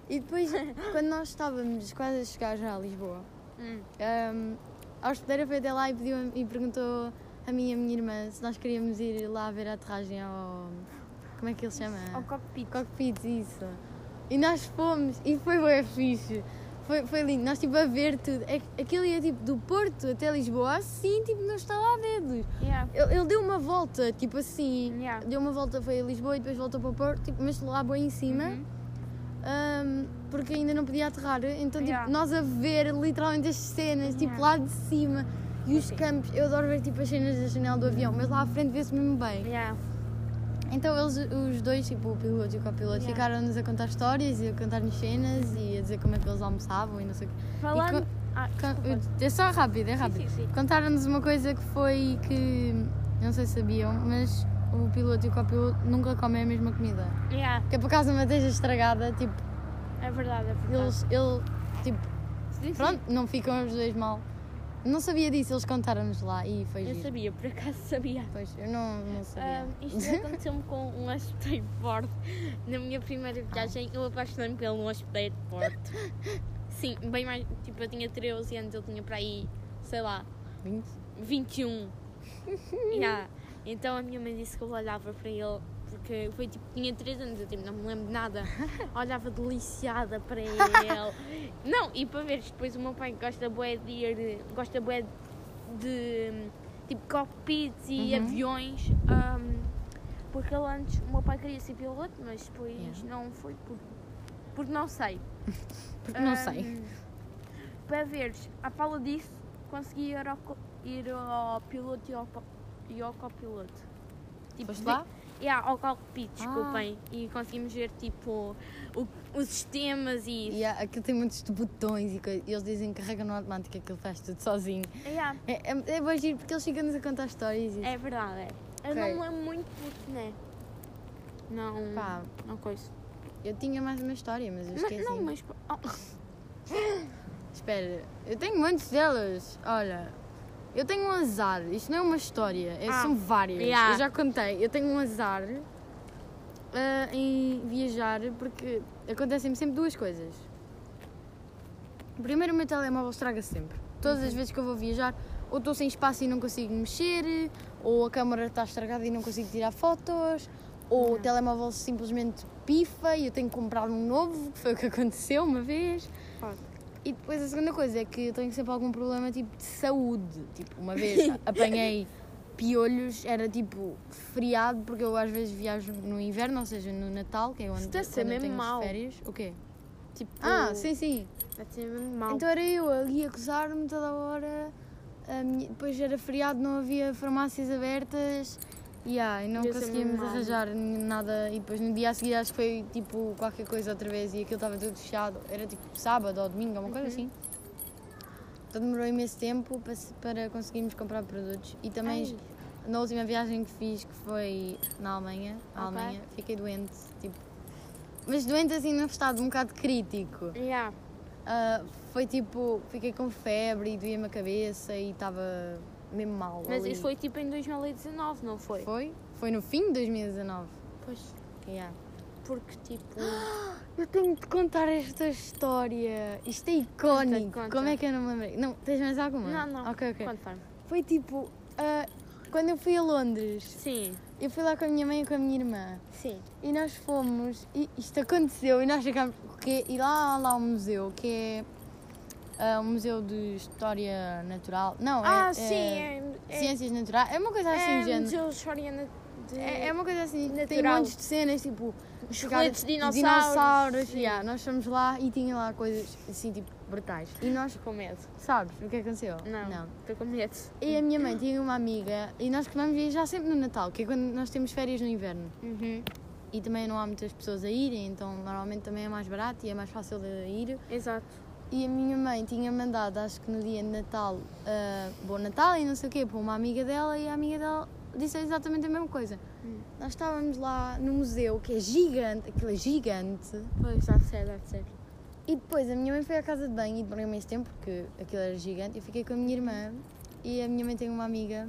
E depois, quando nós estávamos quase a chegar já a Lisboa, Hum. um, a hospedeira foi até lá e, pediu, e perguntou a mim e a minha irmã se nós queríamos ir lá ver a aterragem ao. Como é que ele se chama? Ao cockpit. Cockpit, isso. E nós fomos e foi bem fixe. Foi, foi lindo. Nós tipo a ver tudo. É, aquilo ia tipo do Porto até Lisboa assim, tipo, não está lá dedos. Yeah. Ele, ele deu uma volta, tipo assim. Yeah. Deu uma volta, foi a Lisboa e depois voltou para o Porto, tipo, mas lá bem em cima. Uhum. um, porque ainda não podia aterrar. Então, tipo, Yeah. nós a ver literalmente as cenas, tipo, lá de cima. E os campos, eu adoro ver tipo as cenas da janela do avião, mas lá à frente vê-se mesmo bem. Então eles, os dois, tipo o piloto e o copiloto, Yeah. ficaram-nos a contar histórias e a contar-nos cenas e a dizer como é que eles almoçavam e não sei o quê. Falando. co- Ah. É só rápido, é rápido. Sim, sim, sim. Contaram-nos uma coisa que foi que, não sei se sabiam, mas o piloto e o copiloto nunca comem a mesma comida. Yeah, Que é por causa de uma esteja estragada, tipo, é verdade, é verdade. eles, ele, tipo, sim. pronto, não ficam os dois mal. Não sabia disso, eles contaram-nos lá e foi Eu giro. sabia, por acaso sabia. Pois, eu não, não sabia. Ah, isto aconteceu-me com um hospedeiro de bordo. Na minha primeira viagem, eu apaixonei-me pelo hospedeiro de bordo. Sim, bem mais. Tipo, eu tinha 13 anos, ele tinha para aí, sei lá, 20? 21. yeah. Então a minha mãe disse que eu olhava para ele, porque foi tipo, tinha 3 anos, eu tipo, não me lembro de nada. Olhava deliciada para ele. Não, e para ver depois o meu pai gosta bué de ir, gosta bué de tipo cockpits e Uhum. aviões. ahm, Porque ele antes, o meu pai queria ser piloto, mas depois Yeah. não foi por, porque não sei. Porque não sei. Para veres, à fala disso, consegui ir ao, ir ao piloto e ao, e ao copiloto. Tipo, Foste lá? Yeah, ao cockpit, Ah. desculpem. E conseguimos ver tipo o- os sistemas e isso. E há- aquilo tem muitos botões e coisa- e eles dizem que carrega no automático, aquilo faz tudo sozinho. Yeah, É, é, é bem giro porque eles ficam-nos a contar histórias e isso. é verdade, é. Eu Ok. não lembro muito porque, né? Não. Pá, Não coisa. eu tinha mais uma história, mas eu Mas, esqueci. não, mas. oh, Espera, eu tenho muitas delas. Olha, eu tenho um azar. Isto não é uma história, é- Ah, são várias. yeah. Eu já contei. Eu tenho um azar ah, em viajar porque acontecem sempre duas coisas. Primeiro, o meu telemóvel estraga sempre. Todas Uhum. as vezes que eu vou viajar, ou estou sem espaço e não consigo mexer, ou a câmera está estragada e não consigo tirar fotos, ou o Yeah. telemóvel simplesmente pifa e eu tenho que comprar um novo, que foi o que aconteceu uma vez. Fuck. E depois a segunda coisa é que eu tenho sempre algum problema tipo de saúde. Tipo, uma vez apanhei piolhos, era tipo feriado, porque eu às vezes viajo no inverno, ou seja, no Natal, que é onde, Isso deve ser quando eu mesmo tenho mau. férias. O quê? Tipo. Ah, sim, sim. Deve ser mesmo mau. Então era eu ali a coçar-me toda hora. A minha- Depois era feriado, não havia farmácias abertas. Yeah, e não conseguíamos arranjar nada. E depois no dia a seguir acho que foi tipo qualquer coisa outra vez e aquilo estava tudo fechado. Era tipo sábado ou domingo, uma coisa Uhum. assim. Então demorou imenso tempo para, para conseguirmos comprar produtos. E também Ai, na última viagem que fiz, que foi na Alemanha, à Ok. Alemanha, fiquei doente. Tipo, mas doente assim num estado um bocado crítico. yeah. Ah, foi tipo, fiquei com febre e doía-me a cabeça e estava mesmo mal. Mas ali. isso foi tipo em 2019, não foi? Foi? Foi no fim de 2019. Pois. Yeah. Porque tipo. Eu tenho de contar esta história. Isto é icónico. Conta, conta. Como é que eu não me lembrei? Não, tens mais alguma? Não, não. Ok, ok. Foi tipo, ah, quando eu fui a Londres, Sim, eu fui lá com a minha mãe e com a minha irmã. sim. E nós fomos, e isto aconteceu, e nós ficámos. Que, e lá há lá um museu, que é ah, um museu de história natural. Não, Ah, é, sim, é é. é ciências naturais. É uma coisa assim, é género. Museu de História na- de... É, é uma coisa assim, tem natural. montes de cenas, tipo. Esqueletos de dinossauros. dinossauros. Yeah, nós fomos lá e tinha lá coisas assim, tipo, brutais. E nós, com medo. sabes o que aconteceu? Não. Estou com medo. E a minha mãe tinha uma amiga, e nós costumamos viajar sempre no Natal, que é quando nós temos férias no inverno. Uhum. E também não há muitas pessoas a irem, então normalmente também é mais barato e é mais fácil de ir. Exato. E a minha mãe tinha mandado, acho que no dia de Natal, ah, Bom Natal e não sei o quê, para uma amiga dela e a amiga dela disse exatamente a mesma coisa. Hum. Nós estávamos lá no museu, que é gigante, aquilo é gigante, Pois, deve ser, deve ser. e depois a minha mãe foi à casa de banho e demorou imenso tempo, porque aquilo era gigante. Eu fiquei com a minha irmã e a minha mãe tem uma amiga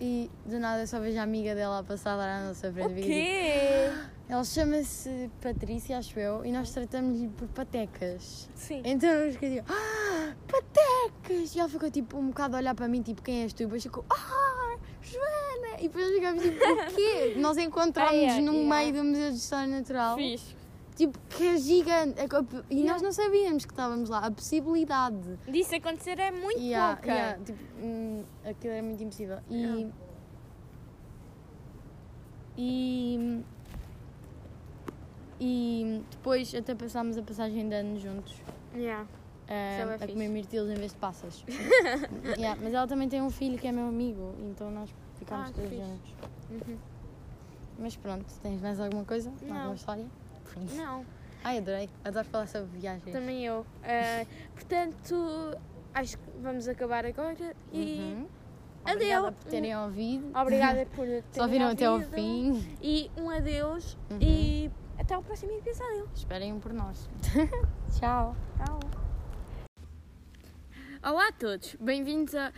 e do nada eu só vejo a amiga dela a passar lá à nossa frente. O quê? Ela chama-se Patrícia, acho eu, e nós tratamos-lhe por patecas. Sim. Então eu fiquei tipo, ah, patecas! E ela ficou tipo um bocado a olhar para mim, tipo, quem és tu? E depois ficou, ah, Joana! E depois ficámos tipo, o quê? Nós encontramos-nos Ah, é, no yeah. meio do Museu de História Natural, Fiz. Tipo, que é gigante. É E Yeah. nós não sabíamos que estávamos lá, a possibilidade. Disso acontecer é muito Yeah, pouca. yeah, tipo, hum, aquilo era muito impossível. E. E. E depois até passámos a passagem de ano juntos. Yeah. ah, é a fixe. comer mirtilos em vez de passas. Yeah, mas ela também tem um filho que é meu amigo, então nós ficámos Ah, todos juntos. Uhum. Mas pronto, tens mais alguma coisa? Não. Alguma história? Não, Ai, adorei. Adoro falar sobre viagens. também eu. Ah, portanto, acho que vamos acabar agora e Uhum. adeus. Obrigada por terem ouvido. Obrigada por terem Só viram até ao fim. E um adeus Uhum. e até o próximo episódio. Esperem por nós. Tchau. Tchau. Olá a todos, bem-vindos a,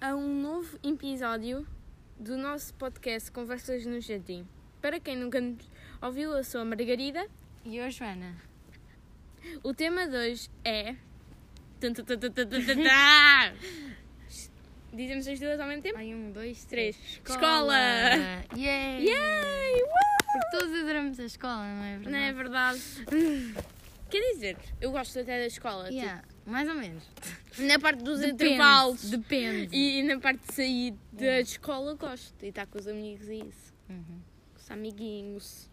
a um novo episódio do nosso podcast Conversas no Jardim. Para quem nunca nos ouviu, eu sou a Margarida. E eu, Joana? O tema de hoje é. Dizemos as duas ao mesmo tempo? Ai, um, dois, Três. três. Escola! Yay! Yay! Porque todos adoramos a escola, não é verdade? Não é verdade? Quer dizer, eu gosto até da escola. Yeah, mais ou menos. tipo, na parte dos Depende, intervalos Depende. e na parte de sair da escola gosto. E estar com os amigos e isso. Uhum. com os amiguinhos.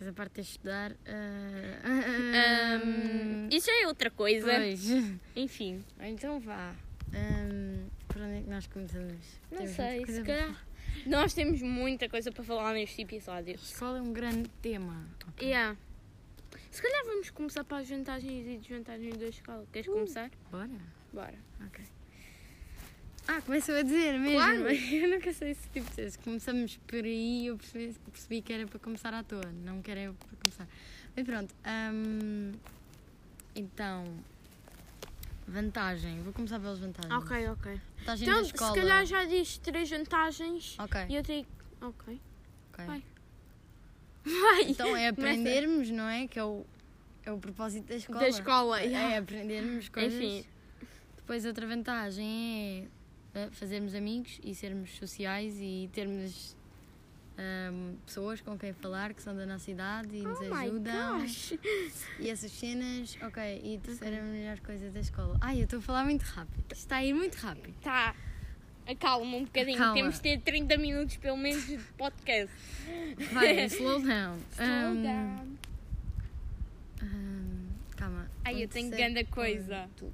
Mas a parte de estudar. ah, Ahm, isso já é outra coisa. Pois. Enfim, Então vá. Ahm, por onde é que nós começamos? não Temos sei, se calhar. Nós temos muita coisa para falar neste episódio. Escola é um grande tema. Ok. Yeah. Se calhar vamos começar para as vantagens e desvantagens da escola. Queres Uh. começar? Bora? Bora. Ok. Ah, começam a dizer mesmo. Claro. Eu nunca sei se tipo se começamos por aí eu percebi, percebi que era para começar à toa. Não que era para começar. Mas pronto. ahm, então. Vantagem. Vou começar pelas vantagens. Ok, ok. Vantagem Então, se calhar já diz três vantagens Ok. e eu tenho. Ok. ok. vai. Vai! Então é aprendermos, não é? Que é o, é o propósito da escola. Da escola, É, yeah. aprendermos coisas. Enfim. Depois outra vantagem é fazermos amigos e sermos sociais e termos ahm, pessoas com quem falar que são da nossa idade e nos Oh my ajudam. E essas cenas, ok. E a terceira melhor coisa da escola. Ai, eu estou a falar muito rápido. Está a ir muito rápido. Tá. Acalma um bocadinho. Acalma. Temos de ter 30 minutos pelo menos de podcast. Vai, slow down. Slow Ahm, down. ahm, calma. Ai, Um eu tenho grande coisa. ponto.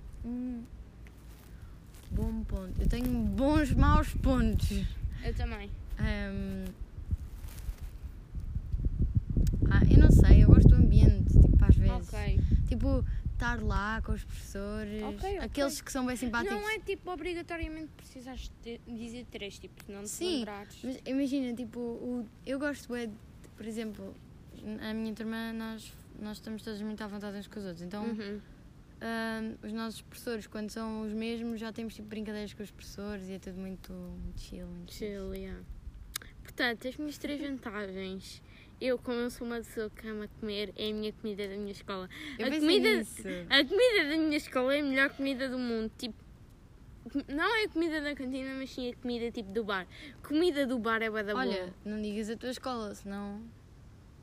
Um bom ponto. Eu tenho bons, maus pontos. Eu também. Ahm, Ah, eu não sei, eu gosto do ambiente, tipo, às vezes. Ok. Tipo, estar lá com os professores, Ok, ok. aqueles que são bem simpáticos. Não é tipo obrigatoriamente precisares de dizer três, tipo, se não te Sim, lembrares. Mas imagina, tipo, o, eu gosto de, por exemplo, a minha turma, nós, nós estamos todos muito à vontade uns com os outros. Então, Uhum. Ahm, os nossos professores, quando são os mesmos, já temos tipo brincadeiras com os professores e é tudo muito, muito chill. Muito. Chill, yeah. Portanto, as minhas três vantagens. Eu, como eu sou uma pessoa que ama comer, é a minha comida da minha escola. Eu a comida, nisso. a comida da minha escola é a melhor comida do mundo. Tipo, não é a comida da cantina, mas sim a comida tipo do bar. Comida do bar é bué da boa. Olha, não digas a tua escola, senão.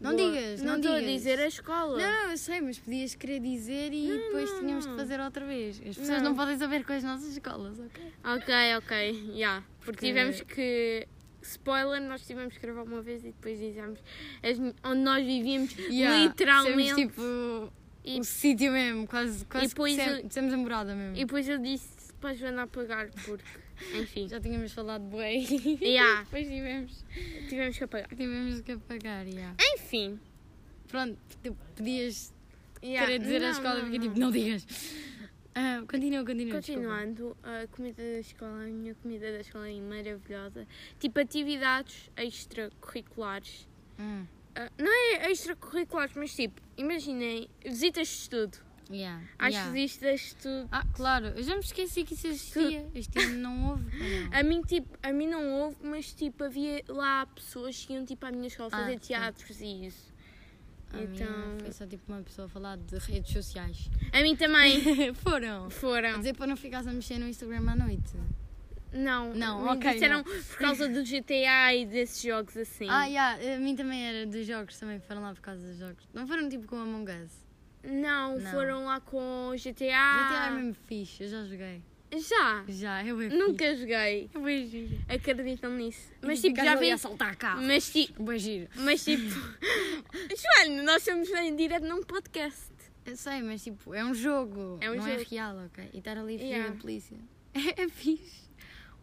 Não digas, não, Não estou a dizer a escola. Não, não, eu sei, mas podias querer dizer e Não, depois não, tínhamos não. que fazer outra vez. As pessoas Não. podem saber com as nossas escolas, ok? Ok, ok, yeah. Porque tivemos que. Spoiler, nós tivemos que gravar uma vez e depois dizemos as, onde nós vivíamos literalmente. Somos, tipo E- o sítio mesmo, quase, quase depois eu- dissemos- dissemos a morada mesmo. E depois eu disse para a Joana apagar, porque. Enfim. Já tínhamos falado de bué. Yeah, Depois tivemos, tivemos que apagar. tivemos que apagar, yeah. Enfim. Pronto, tipo, podias Yeah. querer dizer Não, a escola não, porque não. tipo, não digas. Ah, continua, continua. desculpa. Continuando, a comida da escola, a minha comida da escola é maravilhosa. Tipo, atividades extracurriculares. Hum, Ah, não é extracurriculares, mas tipo, imaginem, visitas de estudo. Yeah, Às yeah. visitas de estudo. Ah, claro, eu já me esqueci que isso existia. Este ano não houve. ou não? A mim, tipo, a mim não houve, mas tipo, havia lá pessoas que iam tipo à minha escola Ah, fazer sim. teatros e isso. A Então- minha foi só tipo uma pessoa a falar de redes sociais. A mim também Foram. A foram. dizer para não ficares a mexer no Instagram à noite. Não, Não, ok, disseram não. por causa do GTA e desses jogos assim. Ah, yeah, a mim também era dos jogos, também foram lá por causa dos jogos. Não foram tipo com Among Us. Não, Não. foram lá com GTA. GTA é mesmo fixe, eu já joguei. Já. Já, eu bem Nunca joguei. Eu bem giro. Acreditam nisso. Mas tipo, já vi. a saltar carro. Mas tipo, Bem giro. mas tipo. Joana, nós estamos em direto num podcast. Eu sei, mas tipo, é um jogo. É um não é jogo. real, ok? E estar ali a fugir Yeah. da polícia. É, é fixe.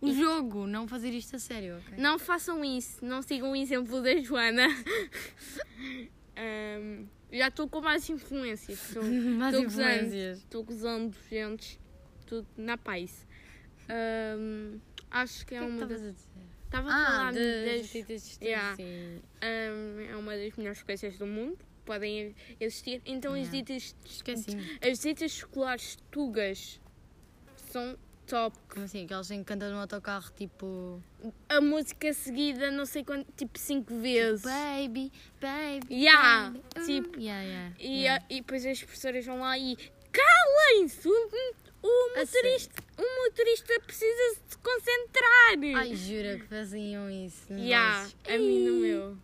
O jogo, não fazer isto a sério, ok? Não façam isso, não sigam o exemplo da Joana. Ahm, já estou com mais influências. Estou Más tô influências. estou gozando gente, tudo na paz. Ahm, acho que é que é que uma das. Estava a Ah, falar das das. de Yeah. sim. ahm, é uma das melhores coisas do mundo. Podem existir. Então as Yeah. visitas, Esqueci-me. as visitas escolares tugas são top. Como assim? Que cantam no autocarro, tipo... A música seguida, não sei quanto, tipo 5 vezes. Baby, baby, Yeah, baby. uh, tipo, yeah, yeah, E, yeah. a- e depois as professoras vão lá e calem-se! O, motorista, o motorista precisa se concentrar! Ai, jura que faziam isso. nos yeah, a mim no meu.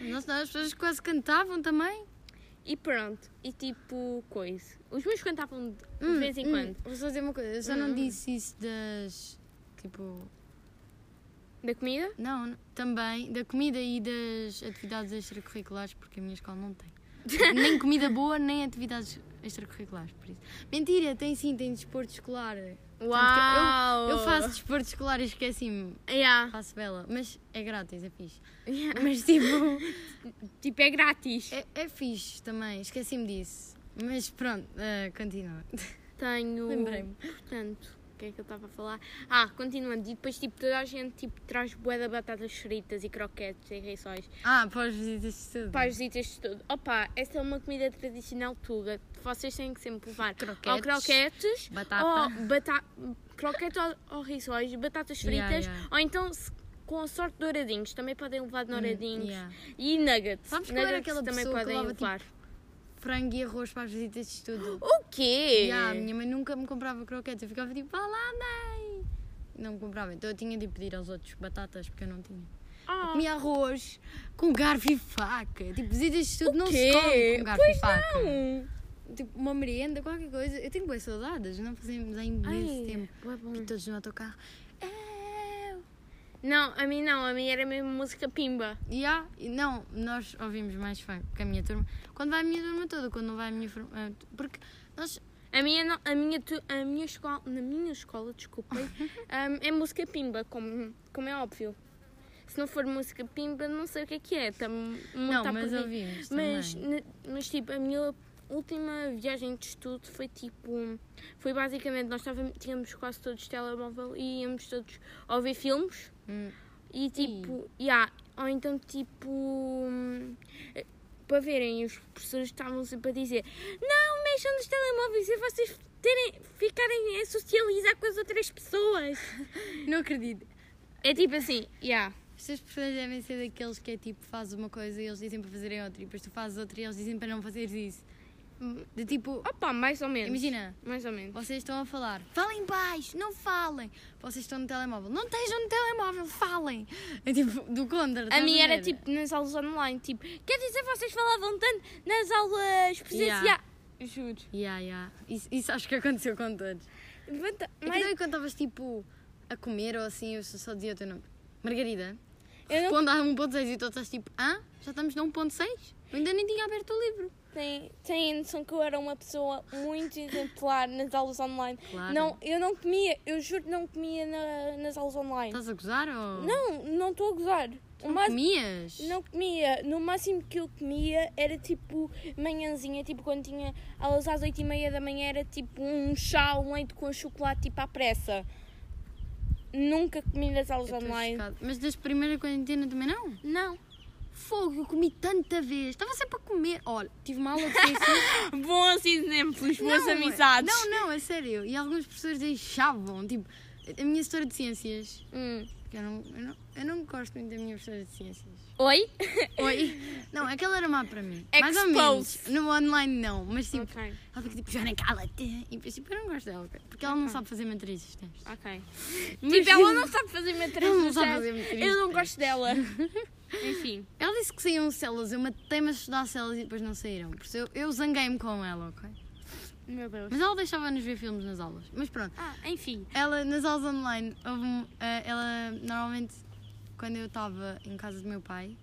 Nossa, as pessoas quase cantavam também. E pronto, e tipo, coisa. Os meus cantavam de, Hum, vez em hum, quando. Vou só dizer uma coisa, eu só Hum. não disse isso das. Tipo. Da comida? Não, não, também da comida e das atividades extracurriculares, porque a minha escola não tem. nem comida boa, nem atividades extracurriculares, por isso. Mentira, tem sim, tem desporto escolar. Uau! Eu, eu faço desporto escolar e esqueci-me. Yeah. Faço bela, mas é grátis, é fixe. Yeah. Mas tipo, Tipo, é grátis. é, é fixe também, esqueci-me disso. Mas pronto, eh, continua. Tenho. Lembrei-me. Portanto, que é que eu estava a falar? Ah, continuando. E depois, tipo, toda a gente tipo, traz bué de batatas fritas e croquetes e rissóis. Ah, para as visitas de estudo. Para as visitas de tudo. Opa, essa é uma comida tradicional tuga. Vocês têm que sempre levar Croquetes. ou croquetes, Batata. ou bata croquetes ou, ou rissóis, batatas fritas, Yeah, yeah. ou então, se- com a sorte, douradinhos. Também podem levar de douradinhos. yeah. E nuggets. Sabes qual era nuggets aquela também pessoa que podem levava, tipo, levar. Frango e arroz para as visitas de estudo. O quê? Yeah, a minha mãe nunca me comprava croquetes. Eu ficava tipo, vá lá, mãe. Não me comprava. Então eu tinha de pedir aos outros batatas, porque eu não tinha. Ah. Comia arroz com garfo e faca. Tipo, visitas de estudo não se come com garfo Pois e faca. não. Tipo, uma merenda, qualquer coisa. Eu tenho boas saudades. Não fazemos há imenso tempo. bom. E todos no autocarro. Não, a mim não, a mim era mesmo música pimba. E e não, nós ouvimos mais funk que a minha turma. Quando vai a minha turma toda, quando não vai a minha. eh, Porque nós. A minha, a minha, a minha escola, na minha escola, desculpem, hum, é música pimba, como, como é óbvio. Se não for música pimba, não sei o que é que é. Tá muito Não, mas ouvimos. Mas, também. mas tipo, a minha última viagem de estudo foi tipo. Foi basicamente, nós estávamos, tínhamos quase todos telemóvel e íamos todos ouvir filmes. Hum. E tipo, yeah, ou então tipo. Para verem, os professores estavam sempre a dizer: Não mexam nos telemóveis e vocês terem, ficarem a socializar com as outras pessoas. Não acredito. É tipo assim, yeah. Estas pessoas devem ser daqueles que é tipo, fazes uma coisa e eles dizem para fazerem outra, e depois tu fazes outra e eles dizem para não fazeres isso. De tipo, Opa, mais ou menos. imagina, Mais ou menos. vocês estão a falar, falem baixo, não falem. Vocês estão no telemóvel, não estejam no telemóvel, falem. É tipo, do contra. A estás minha era tipo nas aulas online, tipo, quer dizer, vocês falavam tanto nas aulas presenciais. Yeah. Juro. Yeah, yeah. Isso, isso acho que aconteceu com todos. É que mais- também quando estavas tipo a comer ou assim, eu só dizia o teu nome. Margarida. Eu não Responde a 1.6 e tu estás tipo, ah, já estamos no 1.6? Eu ainda nem tinha aberto o livro. Tem, tem a noção que eu era uma pessoa muito exemplar nas aulas online. Claro. Não, eu não comia, eu juro que não comia na- nas aulas online. Estás a gozar ou. Não, não estou a gozar. O Não máximo- comias? não comia. No máximo que eu comia era tipo manhãzinha, tipo quando tinha aulas às 8 e meia da manhã era tipo um chá, um leite com chocolate tipo à pressa. Nunca comi nas aulas online. chocada. Mas das primeiras quarentena também não? Não. Fogo, eu comi tanta vez. Estava sempre a comer. Olha, tive uma aula de ciências. Bons exemplos, boas Não, amizades. Não, não, é sério. E alguns professores deixavam. Tipo, a minha história de ciências. Hum. Eu não, eu, não, eu não gosto muito da minha professora de ciências. Oi? Oi? Não, aquela era má para mim. Mais ou menos. No online não, mas tipo, Ok, ela fica tipo, Joana, cala-te. E depois, tipo, eu não gosto dela, porque ela não Ok. sabe fazer matrizes, testes. ok. Mas- Tipo, ela não sabe fazer Ela matrizes. não sabe fazer matrizes Eu não gosto dela. Enfim. Ela disse que saíam células, eu matei-me a estudar células e depois não saíram. Por isso eu, eu zanguei-me com ela, ok? Meu Deus. Mas ela deixava-nos ver filmes nas aulas. Mas pronto, Ah, enfim. ela nas aulas online, um- eh, ela normalmente, quando eu estava em casa do meu pai,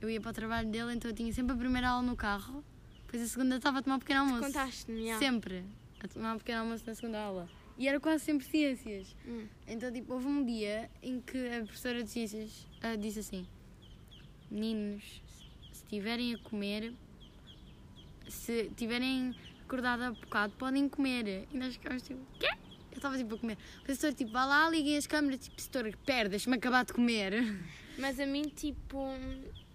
eu ia para o trabalho dele, então eu tinha sempre a primeira aula no carro, depois a segunda estava a tomar um pequeno almoço. Contaste-me. Sempre. A tomar um pequeno almoço na segunda aula. E era quase sempre ciências. Hum. Então, tipo, houve um dia em que a professora de ciências ah, disse assim: Meninos, se estiverem a comer, se tiverem acordado há bocado, podem comer. E nós ficámos tipo: Quê? Eu estava tipo a comer. O professor, tipo, vá lá, liguem as câmeras, tipo, setor, pera, deixa-me acabar de comer. Mas a mim, tipo.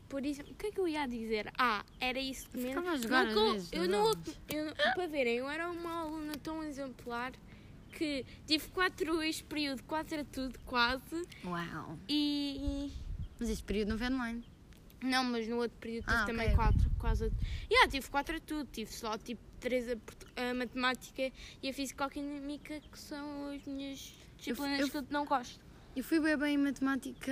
Por isso, o que é que eu ia dizer? Ah, era isso mesmo. ficava a jogar Não às co- vezes eu não, eu Para verem, eu era uma aluna tão exemplar que tive quatro este período, quase era tudo, quase. Uau! E. Mas este período não foi online. Não, mas no outro período tive Ah, também quatro, quase. a- Yeah, tive quatro a tudo, tive só tipo três a, matemática e a físico-química, que são as minhas disciplinas eu- que eu não gosto. Eu fui bem bem em matemática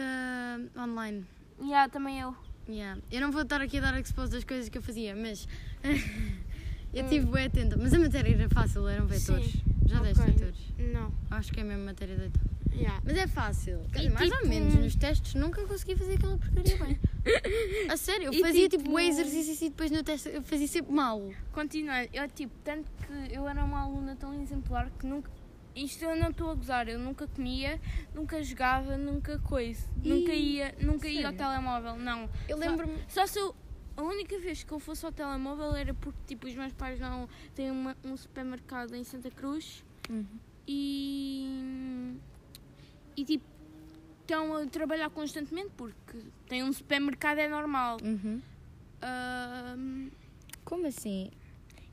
online. Yeah, também eu. Yeah. Eu não vou estar aqui a dar expose das coisas que eu fazia, mas eu Hum. tive bem atenta. Mas a matéria era fácil, eram vetores. Sim. Já deste Ok. vetores? Não. Acho que é a mesma matéria de Yeah. Mas é fácil. Quer dizer, mais ou tipo- menos. Nos testes nunca consegui fazer aquela porcaria bem. A sério, eu E fazia tipo, tipo- um exercício e depois no teste eu fazia sempre mal. Continuando, eu tipo, tanto que eu era uma aluna tão exemplar que nunca. Isto eu não estou a gozar, eu nunca comia, nunca jogava, nunca coisa. E- Nunca ia, nunca ia ao Sério? telemóvel, não. Eu Só- lembro-me. Só se eu. A única vez que eu fosse ao telemóvel era porque tipo, os meus pais não têm uma- um supermercado em Santa Cruz Uhum. e. E tipo, estão a trabalhar constantemente porque têm um supermercado é normal. Uhum. Como assim?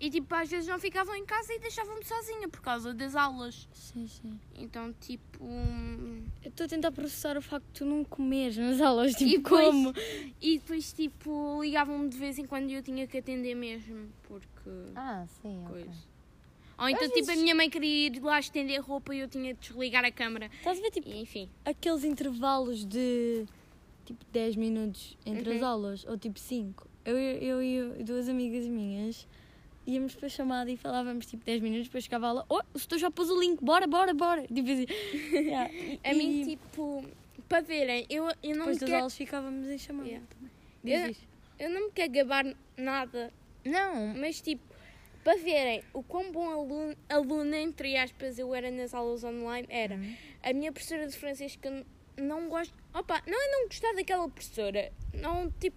e tipo, às vezes não ficavam em casa e deixavam-me sozinha por causa das aulas. Sim, sim. Então, tipo. Eu estou a tentar processar o facto de tu não comeres nas aulas, tipo, E depois- como? E depois, tipo, ligavam-me de vez em quando e eu tinha que atender mesmo, porque. Ah, sim, ok. coisa. Ou então, Às tipo, a minha mãe queria ir lá estender roupa e eu tinha de desligar a câmara. Estás a ver, tipo, E, enfim. aqueles intervalos de tipo 10 minutos entre as Uhum. aulas, ou tipo 5. Eu, eu, eu e duas amigas minhas íamos para a chamada e falávamos tipo 10 minutos, depois chegava a aula, oh, o setor já pôs o link, bora, bora, bora. Tipo assim. Yeah. E- A mim, e tipo, para verem, eu, eu não depois me das quero. aulas ficávamos em chamada Yeah. também. Eu- Diz, diz. Eu não me quero gabar nada, Não, mas tipo, para verem o quão bom aluno, aluna, entre aspas, eu era nas aulas online, era Uhum. a minha professora de francês que eu não gosto. Opa, não é não gostar daquela professora, não tipo.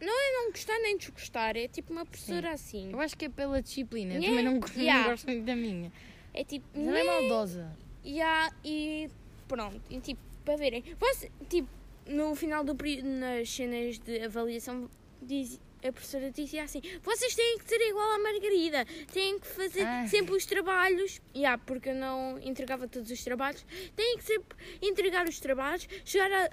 Não é não gostar nem desgostar, é tipo uma professora assim. eu acho que é pela disciplina. Yeah. também não, go- não Yeah. gosto muito da minha. É tipo. Mas ela é maldosa. Ya, e pronto, e tipo, para verem, você, tipo, no final do período, nas cenas de avaliação, diz, a professora dizia assim: vocês têm que ser igual à Margarida, têm que fazer Ai. sempre os trabalhos, ya, porque eu não entregava todos os trabalhos, têm que sempre entregar os trabalhos, chegar a-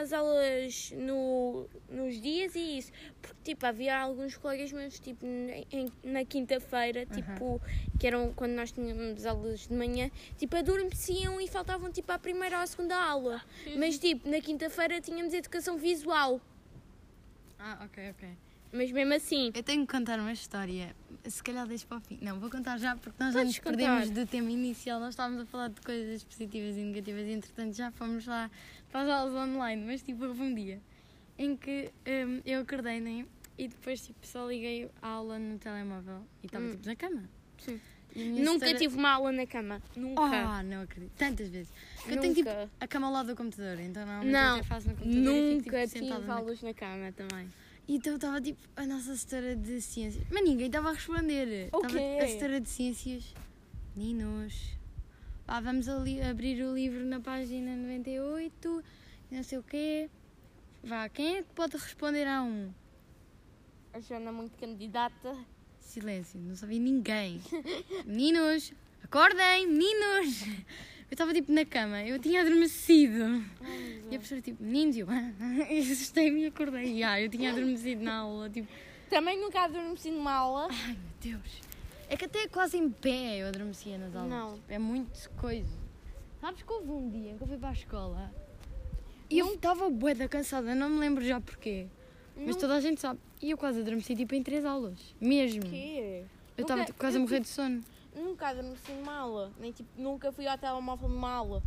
às aulas no, nos dias e isso. Porque, tipo, havia alguns colegas meus, tipo, em- na quinta-feira, tipo, que eram quando nós tínhamos aulas de manhã, tipo, adormeciam e faltavam, tipo, à primeira ou à segunda aula. Mas, tipo, na quinta-feira tínhamos educação visual. Ah, ok, ok. Mas mesmo assim, Eu tenho que contar uma história. Se calhar deixo para o fim. Não, vou contar já porque nós já nos perdemos contar. do tema inicial. Nós estávamos a falar de coisas positivas e negativas e entretanto já fomos lá para as aulas online. Mas tipo, houve um dia em que hum, eu acordei né? e depois tipo, só liguei a aula no telemóvel e estava Hum. tipo na cama. Sim. Nunca setora- tive uma aula na cama. Nunca. Oh, não acredito. Tantas vezes. Eu tenho tipo Nunca. a cama ao lado do computador, então normalmente Não, eu faço no computador e fico Nunca tipo, tive na aulas na cama também. Então estava tipo a nossa setora de ciências. Mas ninguém estava a responder. O Estava quê? a setora de ciências. Meninos. Pá, vamos ali abrir o livro na página 98. Não sei o quê. Vá, quem é que pode responder a um? A Joana muito candidata. Silêncio, não sabia ninguém. Meninos, acordem, meninos. Eu estava tipo na cama, eu tinha adormecido. E a professora tipo, meninos, eu, e assustei-me e acordei. E, ah, eu tinha adormecido na aula, tipo, Também nunca adormeci numa aula. Ai meu Deus. É que até quase em pé eu adormecia nas aulas. Não. Tipo, É muito coisa. Sabes que houve um dia que eu fui para a escola e eu estava bué da cansada, não me lembro já porquê. Mas Não- toda a gente sabe. E eu quase adormeci tipo em três aulas. Mesmo. Quê? Eu estava tipo, quase a morrer de sono. Nunca adormeci numa aula. Nem tipo, nunca fui ao telemóvel numa aula.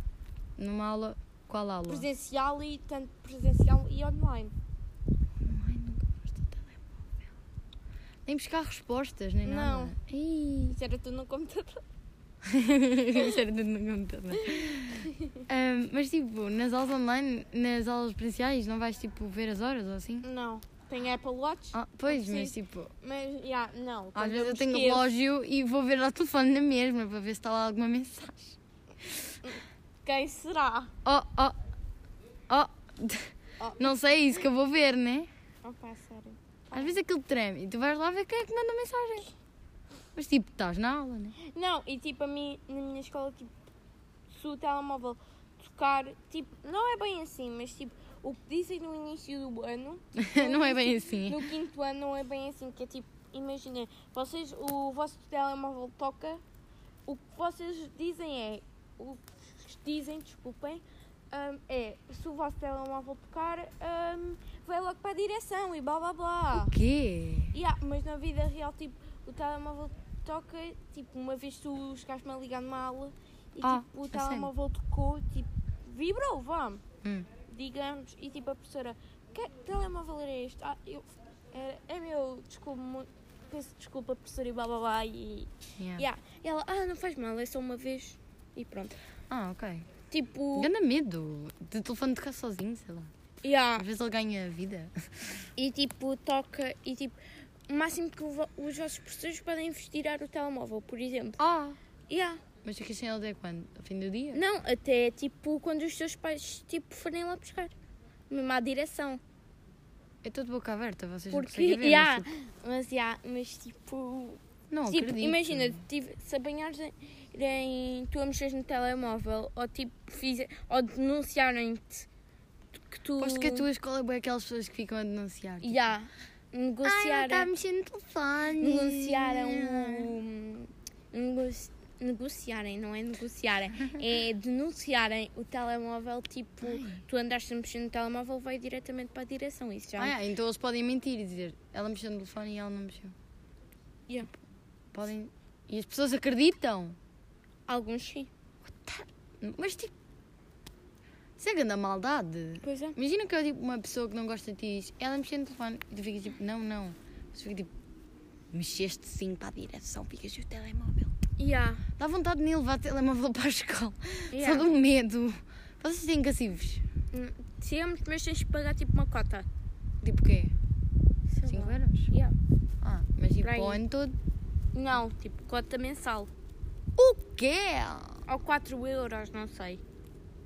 Numa aula. Qual aula? Presencial e tanto presencial e online. Ai, nunca foste ao telemóvel. Nem buscar respostas, nem Não. nada. Ih. Isso era tudo no computador. Isso era tudo no computador. Ahm, mas tipo, nas aulas online, nas aulas presenciais, não vais tipo ver as horas ou assim? Não. Tenho Apple Watch. Ah, pois, mas tipo, Mas, já, não. às vezes eu tenho esqueço- relógio e vou ver ao telefone na mesma para ver se está lá alguma mensagem. Quem será? Oh, oh, oh. Oh. Não sei, é isso que eu vou ver, né? Opa, sério. Às vezes aquilo treme e tu vais lá ver quem é que manda mensagem. Mas tipo, estás na aula, né? Não, e tipo, a mim, na minha escola, tipo, se o telemóvel tocar, tipo, não é bem assim, mas tipo, o que dizem no início do ano, não é bem assim. no quinto ano não é bem assim, que é tipo, imaginem, vocês, o vosso telemóvel toca, o que vocês dizem é, o que dizem, desculpem, hum, é, se o vosso telemóvel tocar, hum, vai logo para a direção e blá blá blá. O quê? Yeah, mas na vida real, tipo, o telemóvel toca, tipo, uma vez tu chegaste-me a ligar numa aula e Ah, tipo, o telemóvel tocou, tipo, vibrou, vá. Hum. Digamos, e tipo a professora, que telemóvel era este? Ah, eu, é, é meu, desculpa, peço desculpa, professora, e blá blá blá. E, Yeah. yeah. e ela, ah, não faz mal, é só uma vez. E pronto. Ah, ok. Tipo, Ganda medo de telefone tocar sozinho, sei lá. yeah. Às vezes ele ganha vida. e tipo, toca, e tipo, o máximo que os vossos professores podem investir o telemóvel, por exemplo. Ah! Yeah. Mas ficas sem ele até quando? Ao fim do dia? Não, até tipo quando os teus pais tipo, forem lá buscar. Mesmo à direção. Estou de boca aberta, vocês não Porque, conseguem ver. yeah, mas, tipo, mas, yeah, mas tipo, não tipo acredito. imagina, tive- se apanhares em, em- tu a mexeres no telemóvel ou tipo, fizer, ou denunciarem-te que tu. Aposto que a tua escola é aquelas pessoas que ficam a denunciar. Tipo, Yeah, negociarem, a mexer no telefone. negociaram o. nego- negociarem, não é negociarem, é denunciarem o telemóvel, tipo, tu andaste a mexer no telemóvel, vai diretamente para a direção. Isso já Ah, yeah, então eles podem mentir e dizer ela mexeu no telefone e ela não mexeu. Yeah. Podem. E as pessoas acreditam. Alguns sim. Mas tipo. Isso é grande maldade. Pois é. Imagina que é tipo uma pessoa que não gosta de ti e diz ela mexeu no telefone e tu ficas tipo, não, não. Você fica tipo, mexeste sim para a direção, ficas o telemóvel. Yeah. Dá vontade de nem levar o telemóvel para a escola. Yeah. Só do medo. Vocês têm cacifos? Temos, mas tens de pagar tipo uma cota. Tipo o quê? Sei 5 lá. euros? Yeah. Ah, mas tipo o ano todo. Não, tipo cota mensal. O quê? Ou 4 euros, não sei.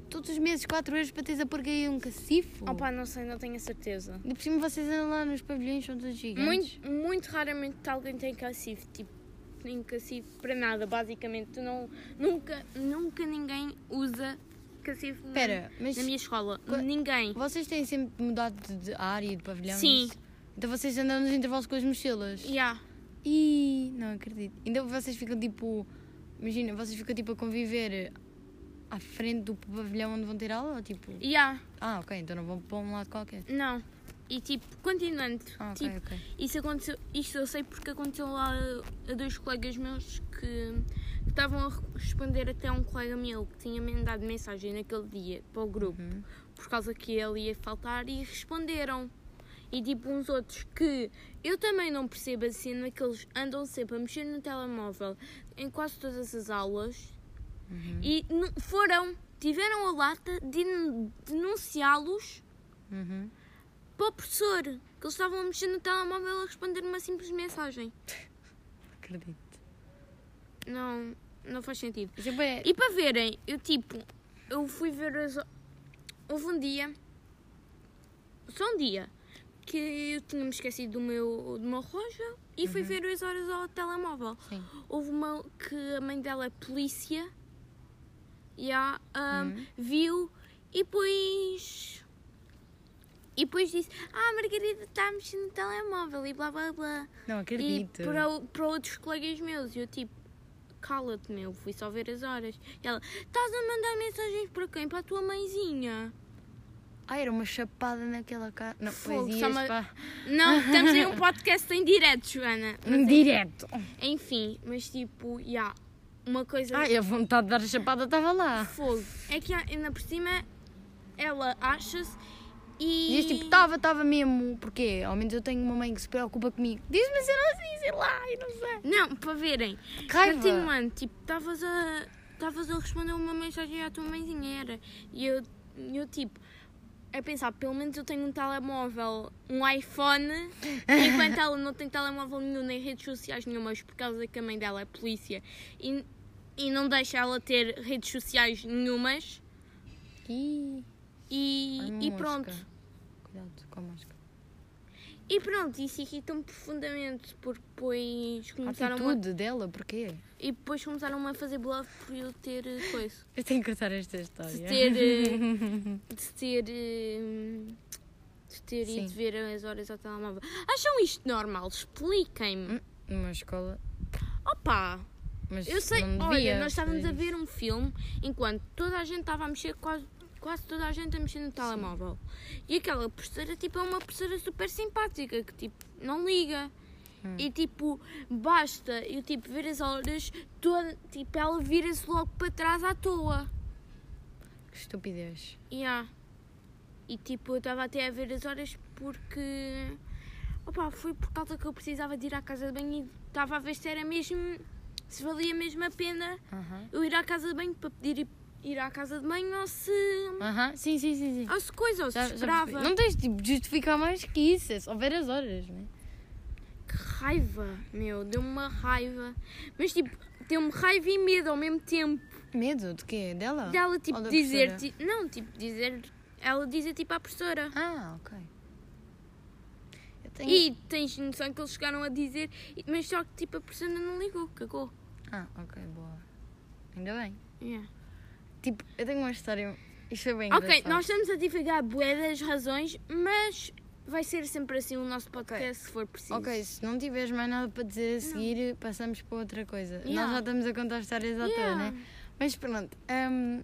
Todos os meses 4 euros para teres a porcaria de um cacifo? Opa, não sei, não tenho a certeza. E por cima vocês andam lá nos pavilhões, são todos gigantes. Muito, muito raramente alguém tem cacifo. Tipo, tem cacifo para nada, basicamente. Tu não, nunca, nunca ninguém usa cacifo na- Espera, mas na minha escola. Ninguém. vocês têm sempre mudado de- área e de pavilhão? Sim. Então vocês andam nos intervalos com as mochilas? Yeah. Ih, não acredito. Ainda vocês ficam tipo. Imagina, vocês ficam tipo a conviver à frente do pavilhão onde vão ter aula? Ou tipo. Yeah. Ah, ok, então não vão para um lado qualquer. Não. E tipo, continuando. Ah, ok, tipo, ok. Isso aconteceu, isto eu sei porque aconteceu lá a, a dois colegas meus que, que estavam a responder até a um colega meu que tinha mandado mensagem naquele dia para o grupo Uhum. por causa que ele ia faltar e responderam. E tipo uns outros que eu também não percebo a cena que eles andam sempre a mexer no telemóvel em quase todas as aulas Uhum. e foram, tiveram a lata de den- denunciá-los Uhum. para o professor, que eles estavam a mexer no telemóvel a responder uma simples mensagem. Acredito. Não, não faz sentido. E para verem, eu tipo, eu fui ver as. Houve um dia, só um dia, que eu tinha-me esquecido do meu, do meu relógio e fui ver as horas ao telemóvel. Sim. Houve uma que a mãe dela é polícia, e a, Uhum. viu e depois. E depois disse: Ah, Margarida está a mexer no telemóvel e blá blá blá. Não E acredito. para, o- para outros colegas meus, eu tipo, cala-te, meu, fui só ver as horas. E ela, estás a mandar mensagens para quem? Para a tua mãezinha? Ah, era uma chapada naquela cara. Não, Fogo, pois só ias uma- pá. Não, estamos em um podcast em direto, Joana. Um Direto. enfim, mas tipo, já, uma coisa. Ai, a vontade de dar a chapada estava lá. Fogo. É que ainda por cima, ela acha-se e. Diz tipo, estava, estava mesmo. Porquê? Ao menos eu tenho uma mãe que se preocupa comigo. Diz-me ser assim, sei lá, eu não sei. Não, para verem. Raiva. Continuando, tipo, estavas a. Estavas a responder uma mensagem à tua mãezinha, era. E eu, eu tipo, a pensar, pelo menos eu tenho um telemóvel, um iPhone, enquanto ela não tem telemóvel nenhum, nem redes sociais nenhumas, por causa que a mãe dela é polícia e, e não deixa ela ter redes sociais nenhumas. E, uma e mosca. pronto. Cuidado com a mosca. E pronto, isso irritou-me profundamente, porque depois começaram a, atitude dela, porquê? e depois começaram a fazer bluff por eu ter eh, coisa. Eu tenho que cortar esta história. de ter, eh, de ter, eh, de ter Sim. ido ver as horas ao telemóvel. Acham isto normal? Expliquem-me. Hum, Numa escola. Opa, Mas eu sei, não olha, devia nós estávamos a ver um filme enquanto toda a gente estava a mexer, quase, quase toda a gente a mexer no telemóvel. E aquela professora, tipo, é uma professora super simpática que, tipo, não liga. E tipo, basta eu tipo ver as horas, toda, tipo, ela vira-se logo para trás à toa. Que estupidez. Yeah. E tipo, eu estava até a ver as horas porque. Opa, foi por causa que eu precisava de ir à casa de banho e estava a ver se era mesmo. Se valia mesmo a pena Aham. eu ir à casa de banho para pedir ir, ir à casa de banho ou se. Aham. Sim, sim, sim, sim. ou se coisa, ou se Já- já esperava. percebi. não tens tipo de justificar mais que isso, é só ver as horas, né? Que raiva, meu, deu-me uma raiva. Mas tipo, deu-me raiva e medo ao mesmo tempo. Medo de quê? Dela? Dela tipo dizer. ti- não, tipo, dizer. Ela dizer tipo à professora. Ah, ok. Tenho... E tens noção que eles chegaram a dizer, mas só que tipo a professora não ligou, cagou. Ah, ok, boa. Ainda bem. Yeah. Tipo, eu tenho uma história. Isto foi bem Ok, engraçado. nós estamos a divulgar bué das razões, mas vai ser sempre assim o nosso podcast se for preciso. Ok, se não tiveres mais nada para dizer a seguir, passamos para outra coisa. Nós Yeah. já estamos a contar histórias à toa, Yeah. né? Mas pronto, hum,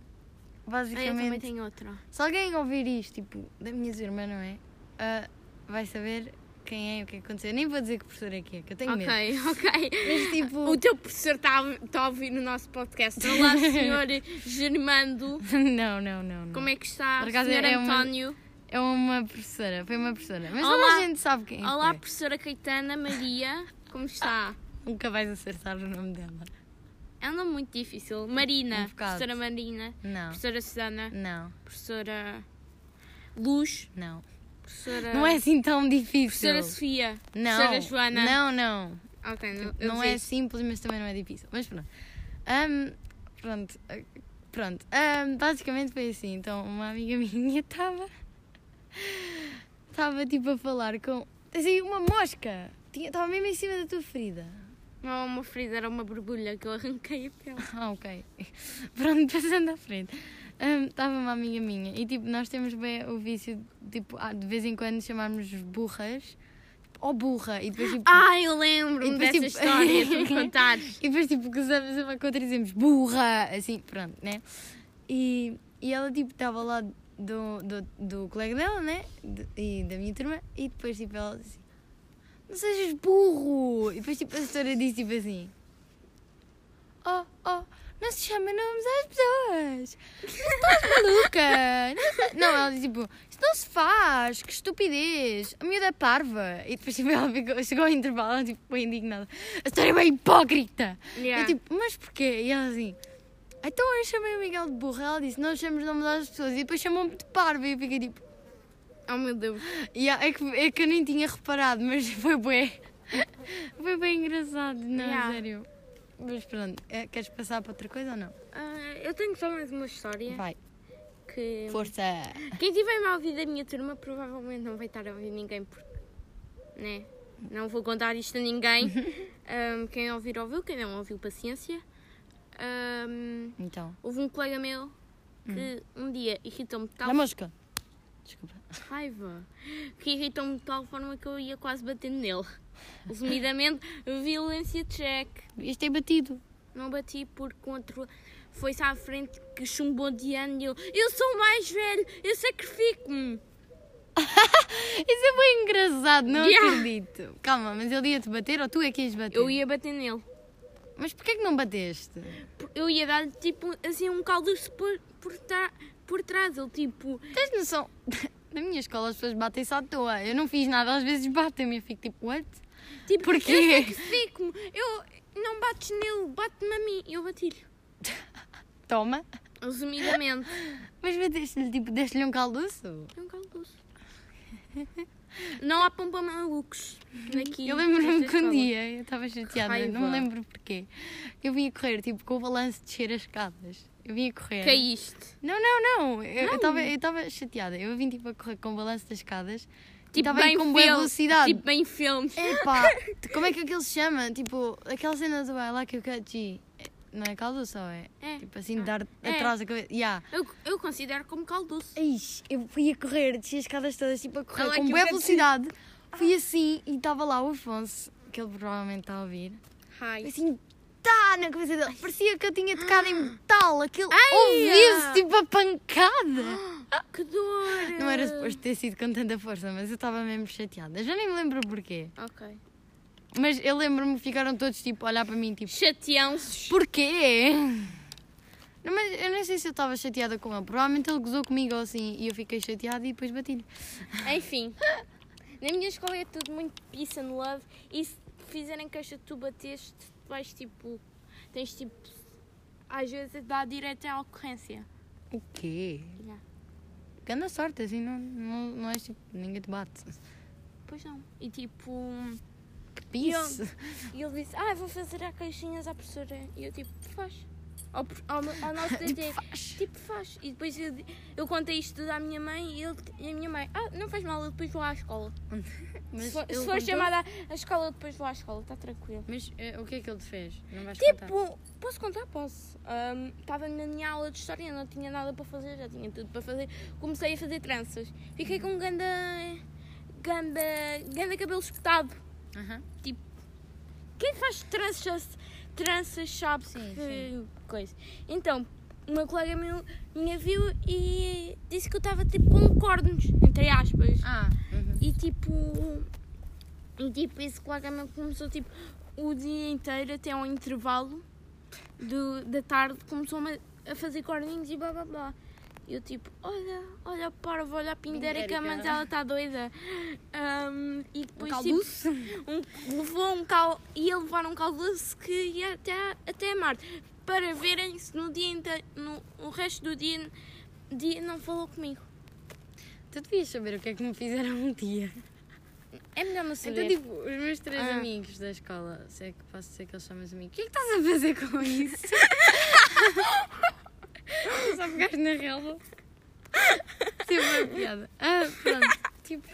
Ah, eu também basicamente, tenho outra. se alguém ouvir isto, tipo, da minha irmã, não é? Ah, vai saber quem é e o que é que aconteceu. Nem vou dizer que professor é que é, que eu tenho medo. Ok, ok. Mas tipo, O teu professor está a, tá a ouvir no nosso podcast. Olá, senhor Germando. não, não, não. não. Como é que está, acaso senhor é uma- António? É uma professora, foi uma professora. Mas Olá. a gente sabe quem é. Olá, foi. professora Caetana Maria. Como está? Nunca vais acertar o nome dela. É um nome muito difícil. Marina. Um professora Marina. Não, Professora Susana. não, Professora Luz. não. Professora. Não é assim tão difícil. Professora Sofia. Não, Professora Joana. não, não. Ok, não, não é simples, mas também não é difícil. Mas pronto. Ahm, pronto. ah, Pronto. Ahm, basicamente foi assim. Então, uma amiga minha estava. Estava tipo a falar com. Assim, uma mosca. Estava mesmo em cima da tua ferida. Não uma ferida, era uma borbulha que eu arranquei a pele. Ah, ok. Pronto, passando à frente. Estava uma amiga minha e tipo, nós temos bem o vício tipo, ah, de vez em quando chamarmos burras. Tipo, oh burra. E depois tipo. Ah, eu lembro-me E dessa depois, tipo- história, tu me contares. E depois, tipo, gozamos uma contra e dizemos burra, assim, pronto, né? E, e ela, tipo, estava lá do, do, do colega dela, né? De- e da minha turma, e depois, tipo, ela disse assim, não sejas burro! E depois, tipo, a senhora disse, tipo, assim, oh, oh, não se chama nomes às pessoas! Estás maluca! Não, ela disse, tipo, isso não se faz, que estupidez! A miúda é parva! E depois, tipo, ela ficou, chegou ao intervalo, ela, tipo, foi indignada. A senhora é bem hipócrita! Yeah. Eu tipo, mas porquê? E ela assim, então eu chamei o Miguel de burra. Ela disse, não chamamos nomes às pessoas. E depois chamou-me de parva. E eu fiquei tipo, Oh meu Deus. yeah, é, que, é que eu nem tinha reparado, mas foi bem. Foi bem engraçado, não, Yeah. sério. Mas pronto, é, queres passar para outra coisa ou não? Ah, eu tenho só mais uma história Vai, que. força! Quem tiver mal ouvido da minha turma provavelmente não vai estar a ouvir ninguém porque. Né? Não vou contar isto a ninguém. Ahm, quem ouvir ouviu, quem não ouviu, paciência. Ahm, Então, houve um colega meu que um dia irritou-me de tal da mosca. Desculpa. raiva que irritou-me de tal forma que eu ia quase batendo nele. Resumidamente, violência check. Devias ter batido. Não bati porque outro foi-se à frente que chumbou de ano e eu, eu sou mais velho, eu sacrifico-me. Isso é bem engraçado, não Yeah. acredito. Calma, mas ele ia-te bater ou tu é que ias bater? Eu ia bater nele. Mas porquê que não bateste? Eu ia dar tipo assim um caldoço por, por, tra- por trás. Ele tipo, Tens noção? Na minha escola as pessoas batem-se à toa. Eu não fiz nada, às vezes batem-me. Eu fico tipo, what? Tipo Porquê? eu sacrifico-me. Eu não bates nele, bate-me a mim. Eu bati-lhe. Toma. Resumidamente. Mas bateste-lhe, tipo, deste-lhe um caldoço? É um caldoço. Não há pompa malucos aqui. Eu lembro-me que um dia eu estava chateada, Raiva. não me lembro porquê. Eu vinha correr, tipo, com o balanço de descer as escadas. Eu vinha correr. Caíste. Não, não, não. Eu eu estava eu estava chateada. Eu vim, tipo, a correr com o balanço das escadas. Tipo estava aí bem com boa velocidade. Tipo bem filmes. Epá, como é que aquilo se chama? Tipo, aquela cena do I like you cut Não é caldoço ou é? É. Tipo assim, de dar É. atrás da cabeça. Yeah. Eu, eu considero como caldoço. Ixi, eu fui a correr, desci as escadas todas, tipo a correr Ela com boa velocidade. Fui assim e estava lá o Afonso, que ele provavelmente está a ouvir. Ai. Assim, tá na cabeça dele. Parecia que eu tinha tocado em metal. Aquilo ah. tipo a pancada. Que dor! Não era suposto ter sido com tanta força, mas eu estava mesmo chateada. Já nem me lembro porquê. Ok. Mas eu lembro-me que ficaram todos tipo a olhar para mim, tipo, Chateão-se. porquê? Não, mas eu nem sei se eu estava chateada com ele. Provavelmente ele gozou comigo ou assim e eu fiquei chateada e depois bati-lhe. Enfim, na minha escola é tudo muito peace and love. E se fizerem queixa que tu bateste, vais tipo. Tens tipo. Às vezes dá direto à ocorrência. O quê? Yeah. Ganda sorte, assim, não, não, não és tipo, ninguém te bate. Pois não. E tipo. Que pisse. E ele disse: Ah, vou fazer a caixinhas à professora. E eu tipo: Faz. Ao, ao, ao nosso DT. Tipo, faz. E depois eu, eu contei isto tudo à minha mãe e, ele, e a minha mãe: Ah, não faz mal, eu depois vou à escola. Mas se for, se for chamada à- escola, eu depois vou à escola, está tranquilo. Mas eh, o que é que ele te fez? Não vais contar? Tipo, posso contar? Posso. Estava na minha aula de história, não tinha nada para fazer, já tinha tudo para fazer. Comecei a fazer tranças. Fiquei com um ganda. ganda. ganda cabelo espetado. Aham. Quem faz tranças, tranças sabe Sim, que coisa. Então, uma colega meu, minha viu e disse que eu estava tipo com cornos, entre aspas. Ah, uhum. E tipo. E tipo, esse colega meu começou tipo o dia inteiro até ao intervalo do, da tarde começou-me a fazer corninhos e blá blá blá. Eu tipo, olha, olha para, olha a pindérica, mas ela está doida. Ahm, e Um depois calduço? tipo, um, levou um cal, ia levar um calduço que ia até, até Marte para verem se no dia inte- no o resto do dia, dia não falou comigo. Tu devias saber o que é que me fizeram um dia. É melhor não saber. Então, tipo, os meus três Ah. amigos da escola, se é que posso dizer que eles são meus amigos, o que é que estás a fazer com isso? Só pegaste na relva. Sempre uma piada. Ah, pronto. Tipo,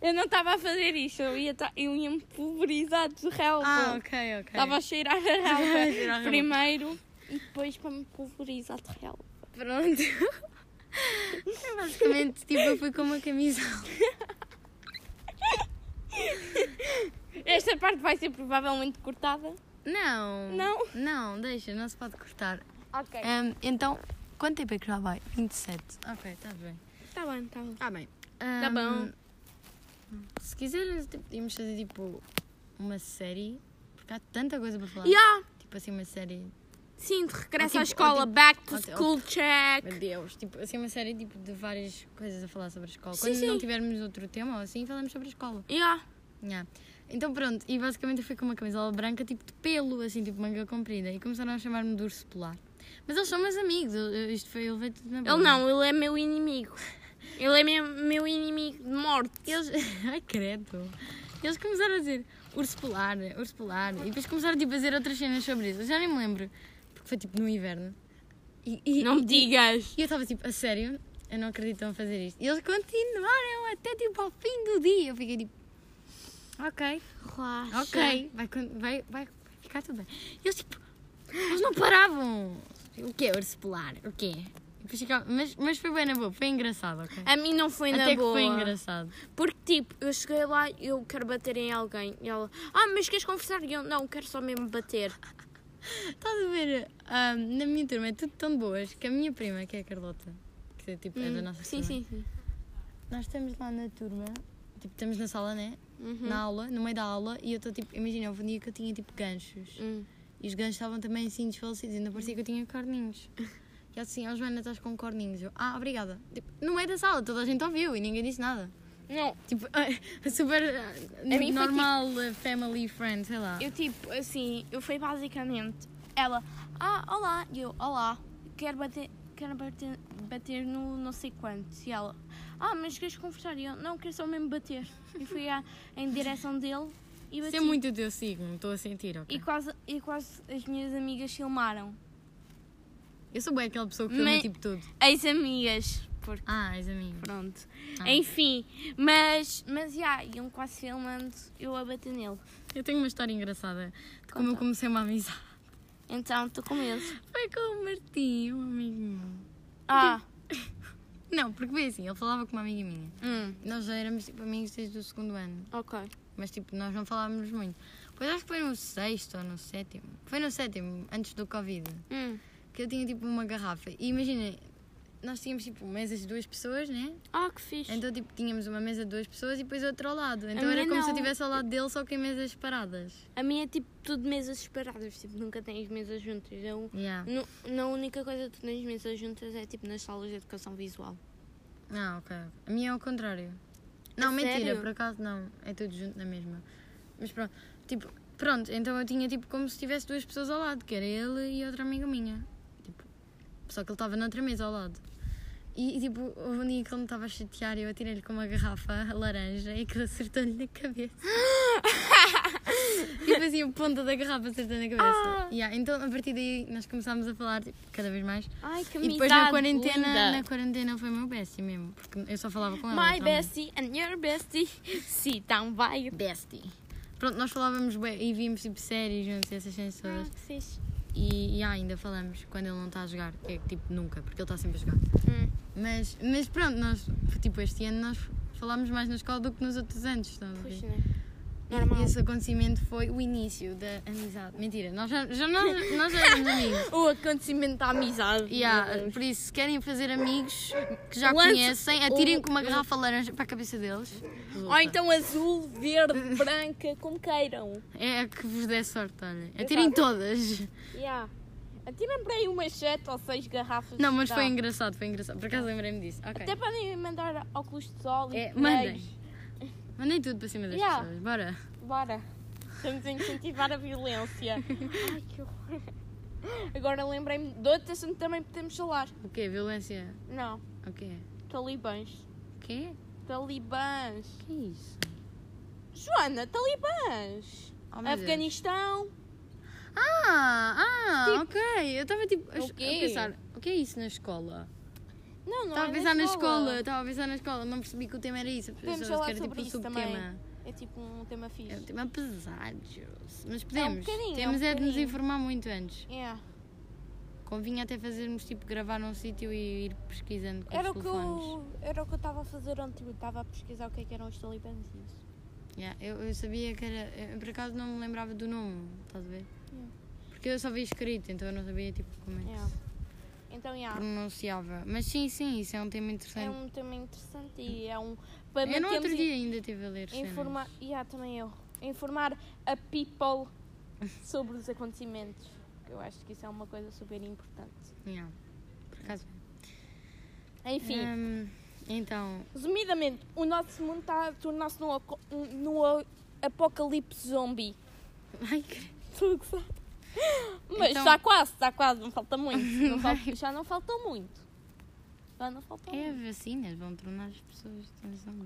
Eu não estava a fazer isto, eu ia, ta- eu ia pulverizar de relva. ah, ok, ok. Estava a cheirar a relva. primeiro e depois para me pulverizar de relva. Pronto. É basicamente, tipo, eu fui com uma camisola. Esta parte vai ser provavelmente cortada. Não. Não? Não, deixa, não se pode cortar. Ok. Ahm, então, quanto tempo é que já vai? 27. Ok, está bem. Está bem, está bem. Está bem. Tá bom. Se quiseres, tipo, podíamos fazer tipo uma série, porque há tanta coisa para falar. Yeah. Tipo assim, uma série. Sim, de regresso Ou à tipo- escola. ou tipo- Back to ou tipo- school check. Meu Deus, tipo, assim, uma série tipo, de várias coisas a falar sobre a escola. Sim, Quando sim. não tivermos outro tema ou assim, falamos sobre a escola. Yeah. Yeah. Então pronto, e basicamente eu fui com uma camisola branca tipo de pelo, assim, tipo manga comprida, e começaram a chamar-me de urso polar. Mas eles são meus amigos, eu- eu- isto foi, ele veio tudo na boa. Ele não, ele é meu inimigo. Ele é meu, meu inimigo de morte. Eles. Ai, credo. Eles começaram a dizer urso polar, urso polar. E depois começaram tipo, a dizer outras cenas sobre isso. Eu já nem me lembro. Porque foi tipo no inverno. E, e- Não me digas. E eu estava tipo, a sério? Eu não acredito a fazer isto. E eles continuaram até tipo ao fim do dia. Eu fiquei tipo, ok, Relaxa. ok, vai, vai, vai ficar tudo bem. E eles tipo, eles não paravam. O quê? Urso polar? O quê? Mas, mas foi bem na boa, foi engraçado, ok? A mim não foi na Até que boa. foi engraçado. Porque, tipo, eu cheguei lá e eu quero bater em alguém. E ela, ah, mas queres conversar? E eu, não, quero só mesmo bater. Estás a ver? na minha turma é tudo tão boas que a minha prima, que é a Carlota, que é, tipo, é da Hum, nossa sim, turma, sim, sim. nós estamos lá na turma, tipo, estamos na sala, né? Uhum. Na aula, no meio da aula, e eu estou tipo, imagina, houve um dia que eu tinha tipo ganchos Hum. e os ganchos estavam também assim desfalecidos, ainda parecia que eu tinha corninhos. E assim, ó Joana, estás com corninhos. Eu, ah, obrigada. Tipo, no meio da sala, toda a gente ouviu e ninguém disse nada. Não, Tipo, super ah, mim foi normal, ah, family, friend, sei lá. eu tipo, assim, eu fui basicamente, ela, ah, olá, e eu, olá, quero bater, quero bater, bater no não sei quanto. E ela, ah, mas queres conversar? E eu, não, quero só mesmo bater. E fui à, em direção dele e bati. Isso é muito o teu signo, estou a sentir, ok? E quase, e quase as minhas amigas filmaram. Eu sou bem aquela pessoa que filma Mas- tipo tudo. Ex-amigas, porque Ah, és amigo. pronto. Ah. Enfim, mas, mas já, iam quase filmando eu a bater nele. Eu tenho uma história engraçada de como eu comecei uma amizade. Então, estou com medo. Foi com o Martim, um amigo meu. Ah, Não, porque foi assim, ele falava com uma amiga minha. hum, Nós já éramos tipo amigos desde o segundo ano. ok. Mas tipo, nós não falávamos muito. Pois acho que foi no sexto ou no sétimo. Foi no sétimo, antes do Covid. Hum, Que eu tinha tipo uma garrafa. E imagina, nós tínhamos tipo mesas de duas pessoas, né? Ah, que fixe. Então tipo tínhamos uma mesa de duas pessoas e depois outra ao lado. Então era como se eu não. estivesse ao lado dele, só que em mesas separadas. A minha é tipo tudo mesas separadas, tipo, nunca tens mesas juntas. Eu, Yeah. na única coisa que tu tens mesas juntas é tipo nas salas de educação visual. Ah, ok. A minha é ao contrário. Não, A mentira, sério? por acaso não. É tudo junto na mesma. Mas pronto, tipo, pronto, então eu tinha tipo como se tivesse duas pessoas ao lado, que era ele e outra amiga minha. Tipo, só que ele estava noutra mesa ao lado. E, e, tipo, houve um dia que ele me estava a chatear e eu atirei-lhe com uma garrafa laranja e aquilo acertou-lhe na cabeça. tipo assim, a ponta da garrafa acertou na cabeça. Ah. Yeah, então a partir daí nós começámos a falar tipo, cada vez mais. Ai, que E depois na quarentena, linda. na quarentena foi o meu bestie mesmo, porque eu só falava com ele. My também. bestie and your bestie sit down by Bestie. Pronto, nós falávamos bué e víamos tipo séries juntos, essas cenas Ah, todas. que fixe. E, e ah, ainda falamos quando ele não está a jogar, que é tipo nunca, porque ele está sempre a jogar. Hum. Mas, mas pronto, nós, tipo este ano nós falámos mais na escola do que nos outros anos, estão a ver? Né? E Normal. esse acontecimento foi o início da amizade. Mentira, nós já, já nós, nós já éramos amigos. O acontecimento da amizade. Yeah, por isso, se querem fazer amigos que já Lança- conhecem, atirem com uma garrafa laranja para a cabeça deles. Ou então azul, verde, branca, como queiram. É a que vos der sorte, olha. Atirem todas. Yeah. Atirem para aí umas 7 ou 6 garrafas. Não, mas foi engraçado, foi engraçado. Por acaso lembrei-me disso. Ok. Até podem mandar óculos de sol e É, mandem. Mandem tudo para cima das Yeah. pessoas. Bora. Bora. Estamos a incentivar a violência. Ai, que horror. Agora lembrei-me de outro assunto também podemos falar. O quê? Violência? Não, O quê? talibãs. O quê? Talibãs. O que é isso? Joana, talibãs. Oh, meu Deus. Ah, ah, ok. Eu estava tipo a, a pensar, o que é isso na escola? Não, não Estava é a pensar na escola, estava a pensar na escola, não percebi que o tema era isso. Podemos falar que era sobre tipo isso o também. subtema. É tipo um tema fixe. É um tema pesado. Mas podemos. bocadinho, é um Temos é de nos informar muito antes. Yeah. Convinha até fazermos tipo gravar num sítio e ir pesquisando com Era, os o que eu, era o que eu estava a fazer ontem. Estava a pesquisar o que, é que eram os talibãs e isso. Yeah, eu, eu sabia que era. Eu, por acaso não me lembrava do nome, estás a ver? Porque eu só vi escrito, então eu não sabia tipo como é que Yeah. se Então, yeah. pronunciava. Mas sim, sim, isso é um tema É interessante. um tema interessante e é um. Para eu no outro mantermos dia ainda estive a ler cenas. informar, yeah, também eu. Informar a people sobre os acontecimentos. Eu acho que isso é uma coisa super importante. Yeah, Por acaso. Enfim, Hum, então, resumidamente, o nosso mundo está a tornar-se num, aco- num apocalipse zombie. ai, que- Estou a gozar. Mas Então- está quase, está quase, não falta muito. Não falta- já não falta muito. Já não falta é muito. vacinas, vão tornar as pessoas.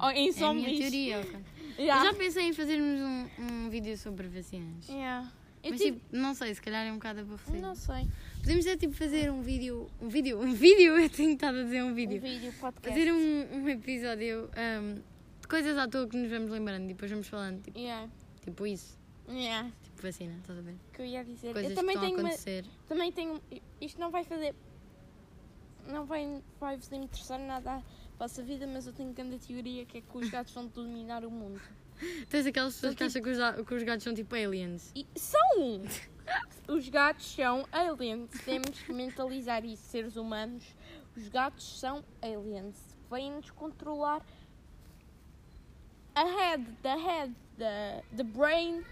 Oh, em É a minha teoria, ok. Yeah. Eu já pensei em fazermos um, um vídeo sobre vacinas. Yeah. Eu Mas tive- tipo, não sei, se calhar é um bocado aborrecido. Não sei. Podemos é tipo fazer um vídeo. Um vídeo? Um vídeo? Eu tenho estado a dizer um vídeo. Um vídeo, podcast. Fazer um, um episódio um, de coisas à toa que nos vamos lembrando e depois vamos falando. Tipo, Yeah. tipo isso. Yeah. Vacina, estás a ver? Que eu ia dizer. Coisas eu também que estão tenho a uma, acontecer. também tenho. Isto não vai fazer. Não vai, vai vos interessar nada à vossa vida, mas eu tenho grande teoria que é que os gatos vão dominar o mundo. Tens aquelas pessoas que acham que os, que os gatos são tipo aliens. E são! Os gatos são aliens. Temos que mentalizar isso, seres humanos. Os gatos são aliens. Vêm-nos controlar a head, the head, the, the brain.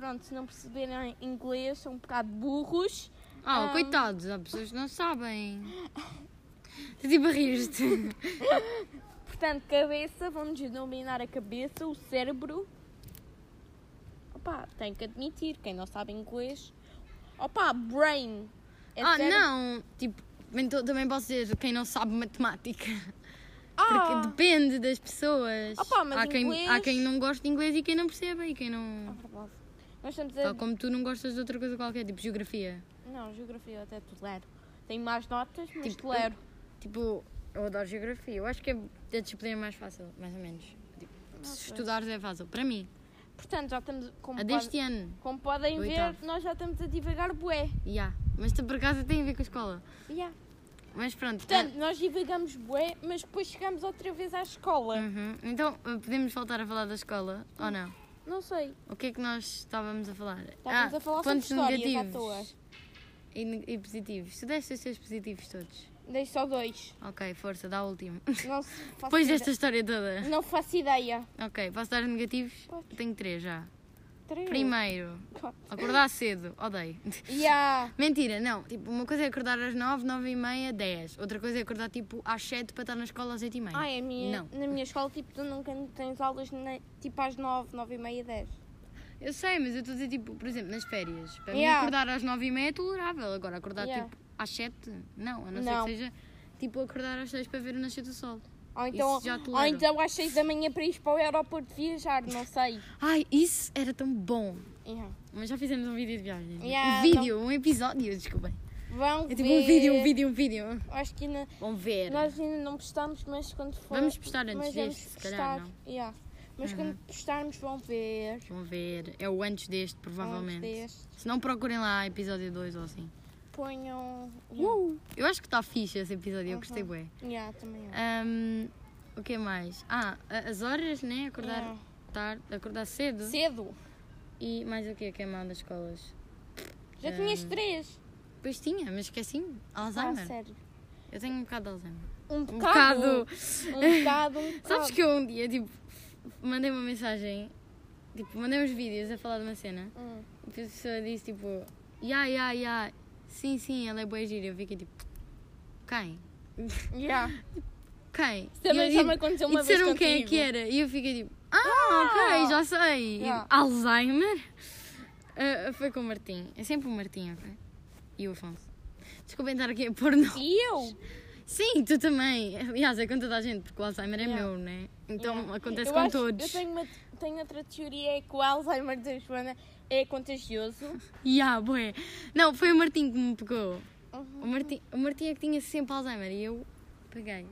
Pronto, se não perceberem inglês, são um bocado burros. Ah, Ah. coitados, há pessoas que não sabem. Tipo a rir-te. Portanto, cabeça, vão-nos dominar a cabeça, o cérebro. Opa, tenho que admitir, quem não sabe inglês. Opa, brain. É ah, cérebro. não! Tipo, então também posso dizer quem não sabe matemática. Ah, Porque depende das pessoas. Opa, mas há, quem, inglês- há quem não gosta de inglês e quem não percebe e quem é não. verdade. Nós estamos a... Tal como tu não gostas de outra coisa qualquer, tipo geografia. Não, geografia eu até tolero. Tenho mais notas, mas Tipo, tolero. Tipo, eu adoro geografia. Eu acho que é a disciplina mais fácil, mais ou menos. Tipo, se estudares é fácil. Para mim, Portanto, já estamos... Como, a pode- deste ano. como podem ver, oitavo. nós já estamos a divagar bué. Yeah. Mas por acaso tem a ver com a escola. Yeah. Mas pronto. Portanto, nós divagamos bué, mas depois chegamos outra vez à escola. uhum. Então, podemos voltar a falar da escola ou não? Não sei. O que é que nós estávamos a falar? Estávamos ah, a falar sobre pontos à negativos toa. E, e positivos. Tu deste os teus positivos todos. Dei só dois. Ok, força, dá o último. Não se- faço Depois desta história toda. Não faço ideia. Ok, posso dar negativos? Podes. Tenho três já. Três. Primeiro, acordar cedo, odeio. Yeah. Mentira, não. Tipo, uma coisa é acordar às nove, nove e meia, dez. Outra coisa é acordar tipo às sete para estar na escola às oito e meia. Ai, a minha, Não. na minha escola, tipo, tu nunca tens aulas nem- tipo às nove, nove e meia, dez. Eu sei, mas eu estou a dizer, tipo, por exemplo, nas férias. Para mim, Yeah. acordar às nove e meia é tolerável. Agora, acordar Yeah. tipo às sete, não. A não, Não. ser que seja tipo acordar às seis para ver o nascer do sol. Ou então, ou então às seis da manhã para ir para o aeroporto viajar, não sei. Ai, isso era tão bom. Yeah. Mas já fizemos um vídeo de viagem. Yeah, um vídeo, um episódio, desculpem. Vão É ver. tipo um vídeo, um vídeo, um vídeo. Acho que ainda, Vão ver. nós ainda não postamos, mas quando for. Vamos postar antes deste, se calhar, não? Uhum. yeah. Mas quando postarmos, vão ver. Vão ver. É o antes deste, Antes provavelmente. deste. Se não, procurem lá episódio 2 ou assim. Ponham. Yeah. Uh, eu acho que está fixe esse episódio, eu gostei bué. Yeah, também eu. Ahm, o que mais? Ah, as horas, né? Acordar, Yeah. tarde, acordar cedo. Cedo. E mais o que que é mal das escolas? Já tinhas três. Pois tinha, mas esqueci-me. Ah, Alzheimer. sério. eu tenho um bocado de Alzheimer. Um Um bocado. bocado. Um bocado, um bocado. Sabes que eu um dia, tipo, mandei uma mensagem, tipo, mandei uns vídeos a falar de uma cena. Hum. E a pessoa disse, tipo, ya, ya, ya. Sim, sim, ela é boa gira. Eu fiquei tipo, quem? Yeah. Quem? Também e, já eu, me aconteceu e uma vez disseram quem é que era. E eu fiquei tipo, ah, ok, já sei. E, Yeah. Alzheimer? Ah, foi com o Martim. É sempre o Martim, ok? E o Afonso. Desculpem estar aqui a pôr no... E eu? Sim, tu também. Aliás, é com toda a gente, porque o Alzheimer é Yeah. meu, né? Então Yeah. acontece Eu com acho- todos. Eu tenho, uma, tenho outra teoria, é que o Alzheimer da Joana é contagioso. Ya, bué. Não, foi o Martim que me pegou. Uhum. O Martim, o Martim é que tinha sempre Alzheimer e eu peguei.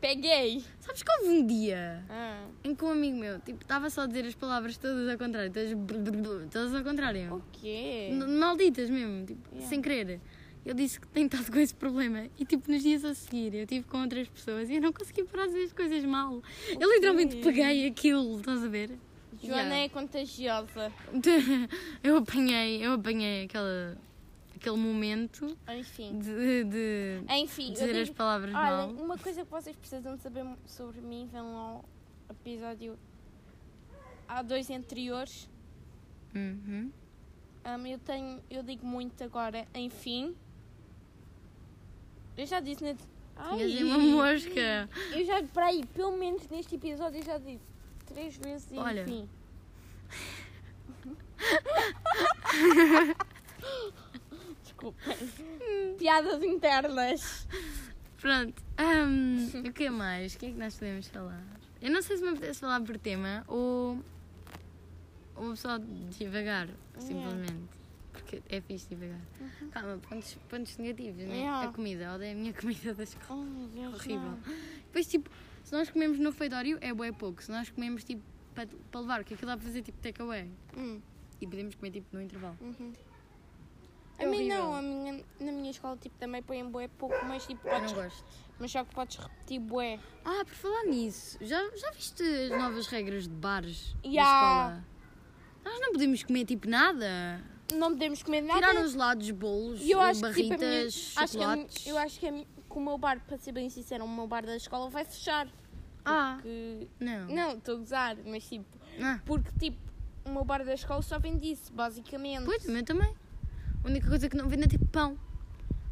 Peguei. Sabes que houve um dia Ah. em que um amigo meu, tipo, estava só a dizer as palavras todas ao contrário, todas, bl- bl- bl- todas ao contrário. O quê? N- Malditas mesmo, tipo, Yeah. sem querer. Ele disse que tem estado com esse problema e, tipo, nos dias a seguir eu estive com outras pessoas e eu não consegui parar de dizer as coisas mal. Eu literalmente peguei aquilo, estás a ver? Joana Yeah. é contagiosa. Eu apanhei, eu apanhei aquela, aquele momento Enfim. de, de Enfim, dizer as digo, palavras olha, mal. uma coisa que vocês precisam saber sobre mim, vão ao episódio há dois anteriores. Uhum. Um, eu tenho, eu digo muito agora, enfim. Eu já disse na. Ai, Tinhas aí uma mosca. Eu já, peraí, pelo menos neste episódio eu já disse três vezes Olha. enfim. Desculpem. Piadas internas. Pronto. hum, o que mais? O que é que nós podemos falar? Eu não sei se me apetece falar por tema ou, ou só devagar, simplesmente. Porque é fixe devagar. Calma, pontos, pontos negativos, né? Yeah. A comida, odeio a minha comida da escola. Oh, Deus, Horrível. não. Depois, tipo, se nós comemos no feidório, é bué pouco. Se nós comemos, tipo, para, para levar, que aquilo dá para fazer, tipo, takeaway. Hum, E podemos comer, tipo, no intervalo. uhum. A É mim horrível. não, a minha, na minha escola tipo, também põem bué pouco, mas tipo, Eu podes, não gosto. mas só que podes repetir bué. Ah, por falar nisso, já, já viste as novas regras de bares da escola? Nós não podemos comer tipo nada. Não podemos comer nada. Tiraram os lados, bolos, eu acho que, tipo, a minha- barritas, acho que a chocolates. eu acho que, a que o meu bar, para ser bem sincero, o meu bar da escola vai fechar. Ah, Que... não. Não, estou a gozar, mas tipo, Ah, porque tipo, o meu bar da escola só vende isso, basicamente. pois, o meu também. A única coisa que não vende é tipo pão.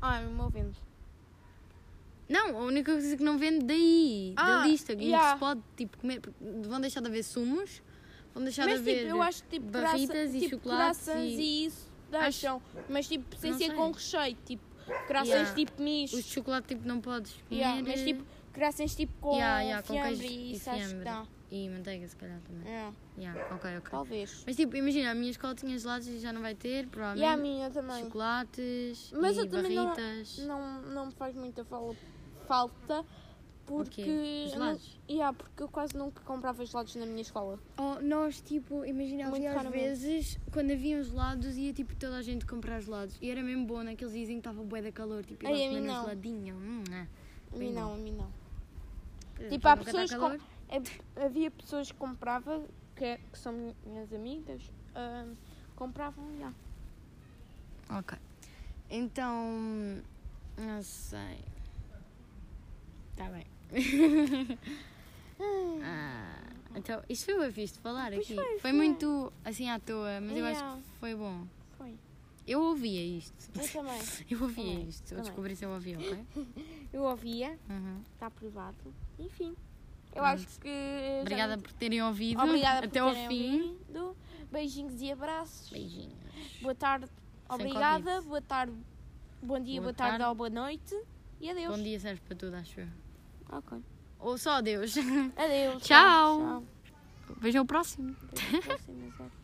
Ah, o meu vende. Não, a única coisa que não vende daí, da Ah, lista, que ya. se pode tipo comer. porque Vão deixar de haver sumos, vão deixar Mas de haver tipo, eu acho que tipo, barritas graça- e tipo, chocolates e e isso deixam. Mas tipo, sem Não ser sei. com recheio, tipo, croissants Ya. tipo misto. os de chocolate tipo não podes comer. Ya, mas tipo, croissants tipo com ya, com fiambre queijo e isso acho que dá. E manteiga se calhar também. É, Ya, ok, ok. talvez. Mas tipo, imagina, a minha escola tinha gelados e já não vai ter, E a provavelmente. minha também. Chocolates Mas e eu também não- barritas. Não, não me faz muita fal- falta porque. eu Gelados? Não, yeah, porque eu quase nunca comprava gelados na minha escola. Oh, nós, tipo, imagina, havia às vezes, quando haviam gelados, ia tipo toda a gente comprar gelados. E era mesmo bom naqueles dias em que estava bué da calor, tipo, Ai, ia a lá mim comer um não. geladinho. Hum, ah. A mim não, a mim não. Pois é, Tipo, há pessoas com- É- Havia pessoas que compravam, que, que são minhas amigas, ah, compravam, já. Ok. Então, não sei. Está bem. Ah, então, isto foi bem fixe de falar Pois aqui. foi, Foi, foi. muito assim à toa, mas eu acho Yeah. que foi bom. Foi. Eu ouvia isto. Eu também. Eu ouvia Também, isto. Eu também. descobri se eu ouvia, ok? Eu ouvia, Uhum. está aprovado. Enfim. Eu Pronto. acho que. já Obrigada por terem ouvido Obrigada até por ao fim. ouvido. Beijinhos e abraços. Beijinhos. Boa tarde. Sem Obrigada. Boa tarde. Bom dia, Boa boa, tarde, tarde. ou boa noite. E adeus. Bom dia serve para tudo, acho eu. Ok. Ou só adeus. Adeus. Tchau. Tchau. Vejam o próximo. Até a próxima, exato.